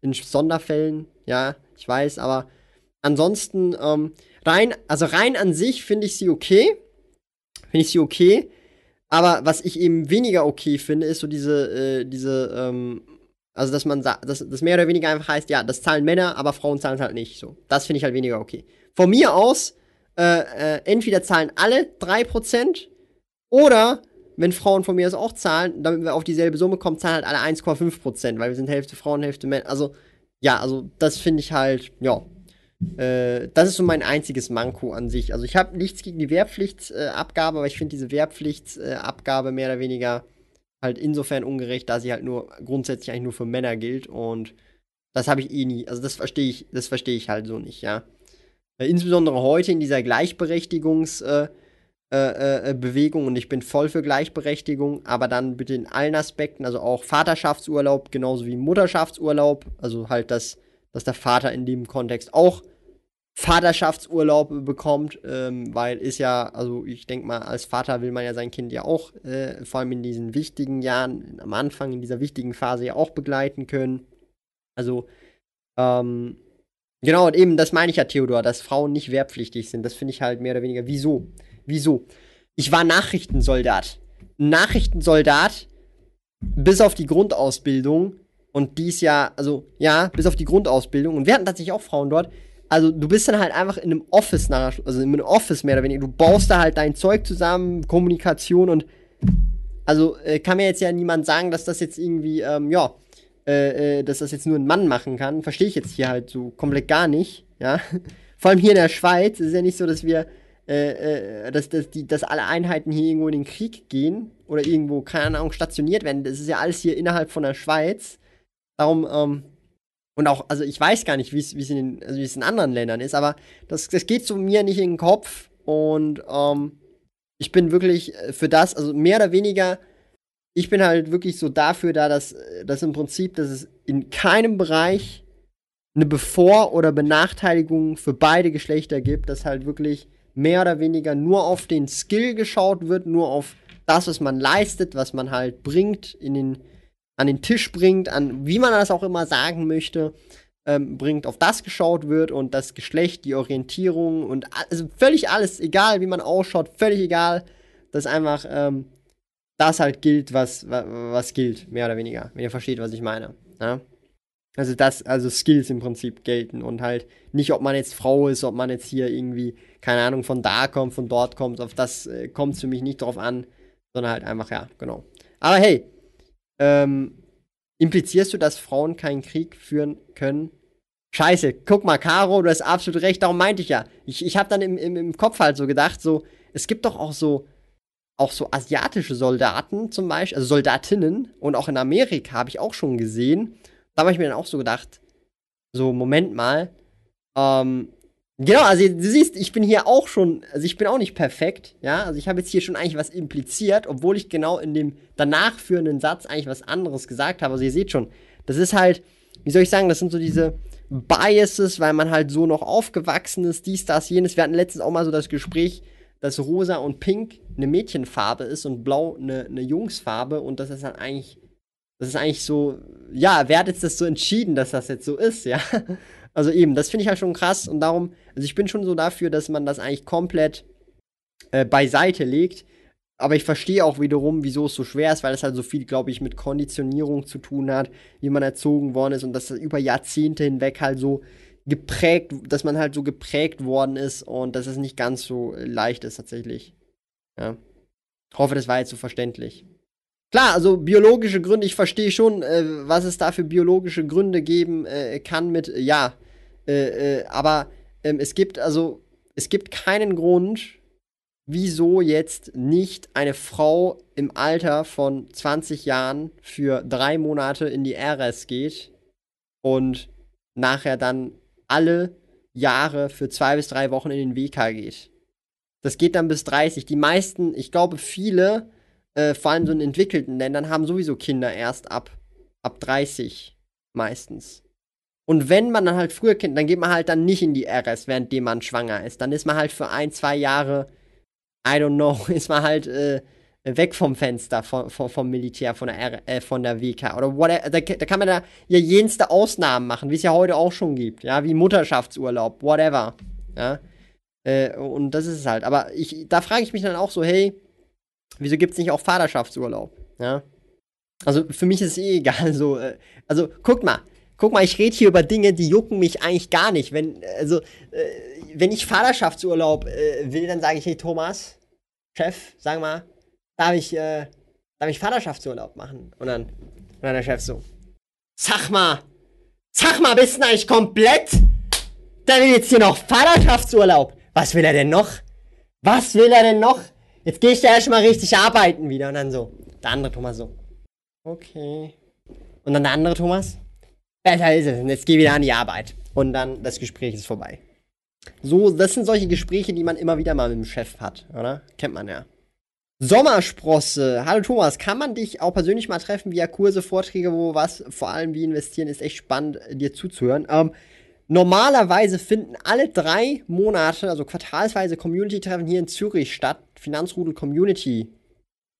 In Sonderfällen, ja, ich weiß, aber ansonsten, ähm, rein, also rein an sich finde ich sie okay. Finde ich sie okay. Aber was ich eben weniger okay finde, ist so diese, äh, diese, ähm, also dass man sagt, dass das mehr oder weniger einfach heißt, ja, das zahlen Männer, aber Frauen zahlen es halt nicht. So, das finde ich halt weniger okay. Von mir aus äh, äh, entweder zahlen alle 3% oder wenn Frauen von mir aus auch zahlen, damit wir auf dieselbe Summe kommen, zahlen halt alle 1,5%, weil wir sind Hälfte Frauen, Hälfte Männer. Also, ja, also das finde ich halt, ja. Äh, das ist so mein einziges Manko an sich. Also ich habe nichts gegen die Wehrpflichtabgabe, äh, aber ich finde diese Wehrpflichtabgabe äh, mehr oder weniger halt insofern ungerecht, da sie halt nur grundsätzlich eigentlich nur für Männer gilt und das habe ich eh nie. Also das verstehe ich, das verstehe ich halt so nicht, ja. Äh, insbesondere heute in dieser Gleichberechtigungs- äh, äh, äh, Bewegung und ich bin voll für Gleichberechtigung, aber dann bitte in allen Aspekten, also auch Vaterschaftsurlaub genauso wie Mutterschaftsurlaub, also halt, dass, dass der Vater in dem Kontext auch Vaterschaftsurlaub bekommt, ähm, weil ist ja, also ich denke mal, als Vater will man ja sein Kind ja auch, äh, vor allem in diesen wichtigen Jahren, am Anfang, in dieser wichtigen Phase ja auch begleiten können. Also, ähm, genau, und eben, das meine ich ja, Theodor, dass Frauen nicht wehrpflichtig sind. Das finde ich halt mehr oder weniger. Wieso? Wieso? Ich war Nachrichtensoldat. Nachrichtensoldat bis auf die Grundausbildung und dies Jahr, also ja, bis auf die Grundausbildung und wir hatten tatsächlich auch Frauen dort. Also du bist dann halt einfach in einem Office nach, also in einem Office mehr oder weniger. Du baust da halt dein Zeug zusammen, Kommunikation und also äh, kann mir jetzt ja niemand sagen, dass das jetzt irgendwie, ähm, ja, äh, äh, dass das jetzt nur ein Mann machen kann. Verstehe ich jetzt hier halt so komplett gar nicht, ja. Vor allem hier in der Schweiz ist ja nicht so, dass wir äh, äh, dass, dass, die, dass alle Einheiten hier irgendwo in den Krieg gehen oder irgendwo, keine Ahnung, stationiert werden. Das ist ja alles hier innerhalb von der Schweiz. Darum, ähm, und auch, also ich weiß gar nicht, wie es in, also in anderen Ländern ist, aber das, das geht zu mir nicht in den Kopf. Und ähm, ich bin wirklich äh, für das, also mehr oder weniger, ich bin halt wirklich so dafür da, dass, äh, dass im Prinzip, dass es in keinem Bereich eine Bevor- oder Benachteiligung für beide Geschlechter gibt, dass halt wirklich mehr oder weniger nur auf den Skill geschaut wird, nur auf das, was man leistet, was man halt bringt, in den, an den Tisch bringt, an wie man das auch immer sagen möchte, ähm, bringt, auf das geschaut wird und das Geschlecht, die Orientierung und also völlig alles, egal wie man ausschaut, völlig egal, dass einfach ähm, das halt gilt, was, was, gilt, mehr oder weniger, wenn ihr versteht, was ich meine. Ja? Also das, also Skills im Prinzip gelten und halt nicht, ob man jetzt Frau ist, ob man jetzt hier irgendwie, keine Ahnung, von da kommt, von dort kommt, auf das äh, kommt es für mich nicht drauf an, sondern halt einfach, ja, genau. Aber hey, ähm, implizierst du, dass Frauen keinen Krieg führen können? Scheiße, guck mal, Caro, du hast absolut recht, darum meinte ich ja. Ich, ich habe dann im, im, im Kopf halt so gedacht, so, es gibt doch auch so, auch so asiatische Soldaten zum Beispiel, also Soldatinnen und auch in Amerika habe ich auch schon gesehen, da habe ich mir dann auch so gedacht, so, Moment mal. Ähm, genau, also du siehst, ich bin hier auch schon, also ich bin auch nicht perfekt, ja. Also ich habe jetzt hier schon eigentlich was impliziert, obwohl ich genau in dem danach führenden Satz eigentlich was anderes gesagt habe. Also ihr seht schon, das ist halt, wie soll ich sagen, das sind so diese Biases, weil man halt so noch aufgewachsen ist, dies, das, jenes. Wir hatten letztens auch mal so das Gespräch, dass rosa und pink eine Mädchenfarbe ist und blau eine, eine Jungsfarbe und das ist dann eigentlich das ist eigentlich so, ja, wer hat jetzt das so entschieden, dass das jetzt so ist, ja? Also eben, das finde ich halt schon krass und darum, also ich bin schon so dafür, dass man das eigentlich komplett äh, beiseite legt. Aber ich verstehe auch wiederum, wieso es so schwer ist, weil es halt so viel, glaube ich, mit Konditionierung zu tun hat, wie man erzogen worden ist und dass das über Jahrzehnte hinweg halt so geprägt, dass man halt so geprägt worden ist und dass es nicht ganz so leicht ist tatsächlich. Ja. Ich hoffe, das war jetzt so verständlich. Klar, also biologische Gründe, ich verstehe schon, äh, was es da für biologische Gründe geben äh, kann mit, ja, äh, äh, aber ähm, es gibt also, es gibt keinen Grund, wieso jetzt nicht eine Frau im Alter von 20 Jahren für drei Monate in die RS geht und nachher dann alle Jahre für zwei bis drei Wochen in den WK geht. Das geht dann bis 30. Die meisten, ich glaube, viele äh, vor allem so in entwickelten Ländern, haben sowieso Kinder erst ab, ab 30 meistens. Und wenn man dann halt früher Kind, dann geht man halt dann nicht in die RS, währenddem man schwanger ist. Dann ist man halt für ein, zwei Jahre, I don't know, ist man halt äh, weg vom Fenster, vom, vom, vom Militär, von der, R, äh, von der WK oder whatever. Da, da kann man da ja jenste Ausnahmen machen, wie es ja heute auch schon gibt. Ja, wie Mutterschaftsurlaub, whatever. Ja. Äh, und das ist es halt. Aber ich, da frage ich mich dann auch so, hey, wieso gibt es nicht auch Vaterschaftsurlaub? Ja. Also für mich ist es eh egal. So, äh, also guckt mal, guck mal, ich rede hier über Dinge, die jucken mich eigentlich gar nicht. Wenn, also, äh, wenn ich Vaterschaftsurlaub äh, will, dann sage ich, hey Thomas, Chef, sag mal, darf ich, äh, darf ich Vaterschaftsurlaub machen? Und dann, und dann der Chef so, sag mal, sag mal, bist du eigentlich komplett? Da will jetzt hier noch Vaterschaftsurlaub. Was will er denn noch? Was will er denn noch? Jetzt gehe ich da erstmal richtig arbeiten wieder. Und dann so, der andere Thomas so, okay. Und dann der andere Thomas, besser ist es. Und jetzt geh wieder an die Arbeit. Und dann das Gespräch ist vorbei. So, das sind solche Gespräche, die man immer wieder mal mit dem Chef hat, oder? Kennt man ja. Sommersprosse. Hallo Thomas, kann man dich auch persönlich mal treffen via Kurse, Vorträge, wo was, vor allem wie investieren, ist echt spannend, dir zuzuhören. Ähm, normalerweise finden alle drei Monate, also quartalsweise Community-Treffen hier in Zürich statt. Finanzrudel Community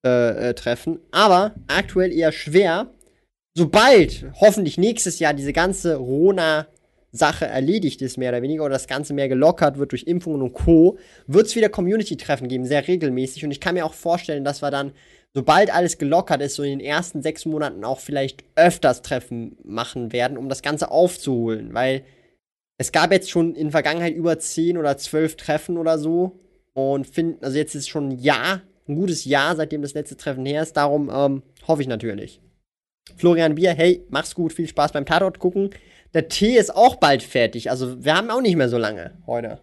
äh, äh. Aber aktuell eher schwer. Sobald hoffentlich nächstes Jahr diese ganze Rona Sache erledigt ist, mehr oder weniger, oder das Ganze mehr gelockert wird durch Impfungen und Co., wird es wieder Community-Treffen geben, sehr regelmäßig. Und ich kann mir auch vorstellen, dass wir dann, sobald alles gelockert ist, so in den ersten sechs Monaten auch vielleicht öfters Treffen machen werden, um das Ganze aufzuholen. Weil es gab jetzt schon in Vergangenheit über zehn oder zwölf Treffen oder so. Und finden, also jetzt ist schon ein Jahr, ein gutes Jahr, seitdem das letzte Treffen her ist. Darum ähm, hoffe ich natürlich. Florian Bier, hey, mach's gut, viel Spaß beim Tatort gucken. Der Tee ist auch bald fertig. Also wir haben auch nicht mehr so lange heute.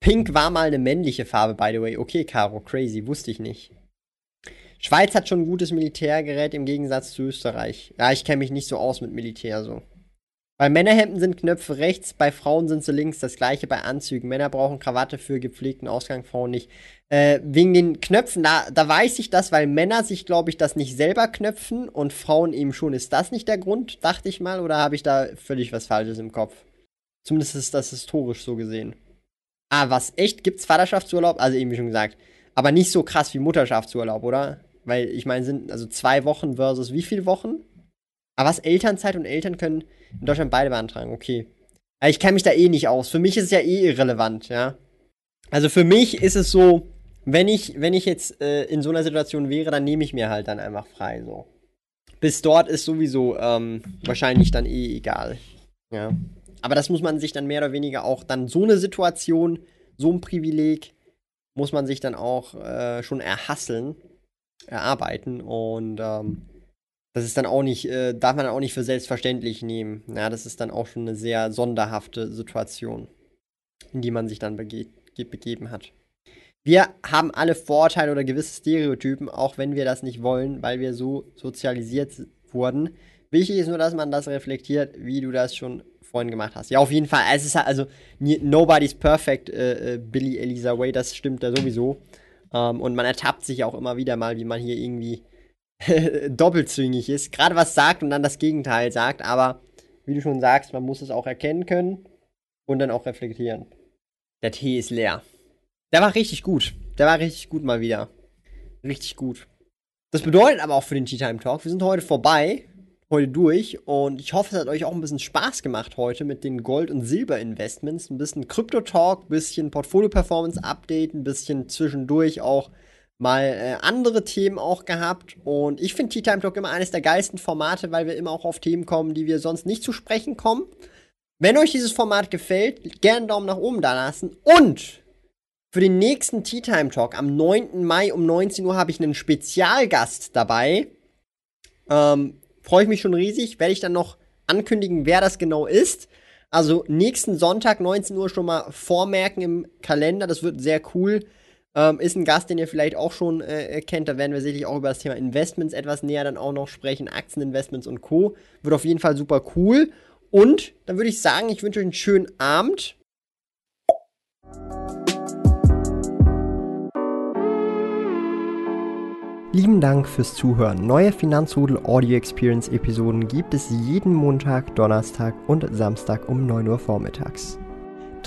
Pink war mal eine männliche Farbe, by the way. Okay, Caro, crazy, wusste ich nicht. Schweiz hat schon ein gutes Militärgerät im Gegensatz zu Österreich. Ja, ich kenne mich nicht so aus mit Militär so. Bei Männerhemden sind Knöpfe rechts, bei Frauen sind sie links. Das gleiche bei Anzügen. Männer brauchen Krawatte für gepflegten Ausgang, Frauen nicht. Äh, wegen den Knöpfen, da, da weiß ich das, weil Männer sich, glaube ich, das nicht selber knöpfen und Frauen eben schon. Ist das nicht der Grund, dachte ich mal, oder habe ich da völlig was Falsches im Kopf? Zumindest ist das historisch so gesehen. Ah, was? Echt? Gibt's Vaterschaftsurlaub? Also eben wie schon gesagt. Aber nicht so krass wie Mutterschaftsurlaub, oder? Weil ich meine, sind also zwei Wochen versus wie viele Wochen? Aber was Elternzeit und Eltern können in Deutschland beide beantragen, okay. Aber ich kenne mich da eh nicht aus. Für mich ist es ja eh irrelevant, ja. Also für mich ist es so, wenn ich, wenn ich jetzt äh, in so einer Situation wäre, dann nehme ich mir halt dann einfach frei, so. Bis dort ist sowieso ähm, wahrscheinlich dann eh egal. Ja. Aber das muss man sich dann mehr oder weniger auch dann so eine Situation, so ein Privileg, muss man sich dann auch äh, schon erhasseln, erarbeiten und ähm, das ist dann auch nicht, äh, darf man auch nicht für selbstverständlich nehmen. Ja, das ist dann auch schon eine sehr sonderhafte Situation, in die man sich dann bege begeben hat. Wir haben alle Vorteile oder gewisse Stereotypen, auch wenn wir das nicht wollen, weil wir so sozialisiert wurden. Wichtig ist nur, dass man das reflektiert, wie du das schon vorhin gemacht hast. Ja, auf jeden Fall. Es ist halt, also, nobody's perfect, äh, äh, Billy Elisa Way, das stimmt ja sowieso. Ähm, und man ertappt sich auch immer wieder mal, wie man hier irgendwie doppelzüngig ist, gerade was sagt und dann das Gegenteil sagt, aber wie du schon sagst, man muss es auch erkennen können und dann auch reflektieren. Der Tee ist leer. Der war richtig gut. Der war richtig gut mal wieder. Richtig gut. Das bedeutet aber auch für den Tea Time Talk, wir sind heute vorbei, heute durch und ich hoffe, es hat euch auch ein bisschen Spaß gemacht heute mit den Gold- und Silber-Investments. Ein bisschen Krypto-Talk, ein bisschen Portfolio-Performance-Update, ein bisschen zwischendurch auch mal äh, andere Themen auch gehabt. Und ich finde Tea Time Talk immer eines der geilsten Formate, weil wir immer auch auf Themen kommen, die wir sonst nicht zu sprechen kommen. Wenn euch dieses Format gefällt, gerne einen Daumen nach oben da lassen. Und für den nächsten Tea Time Talk am 9. Mai um 19 Uhr habe ich einen Spezialgast dabei. Ähm, Freue ich mich schon riesig. Werde ich dann noch ankündigen, wer das genau ist. Also nächsten Sonntag 19 Uhr schon mal vormerken im Kalender. Das wird sehr cool. Ähm, ist ein Gast, den ihr vielleicht auch schon äh, kennt. Da werden wir sicherlich auch über das Thema Investments etwas näher dann auch noch sprechen. Aktieninvestments und Co. Wird auf jeden Fall super cool. Und dann würde ich sagen, ich wünsche euch einen schönen Abend. Lieben Dank fürs Zuhören. Neue Finanzrudel Audio Experience Episoden gibt es jeden Montag, Donnerstag und Samstag um 9 Uhr vormittags.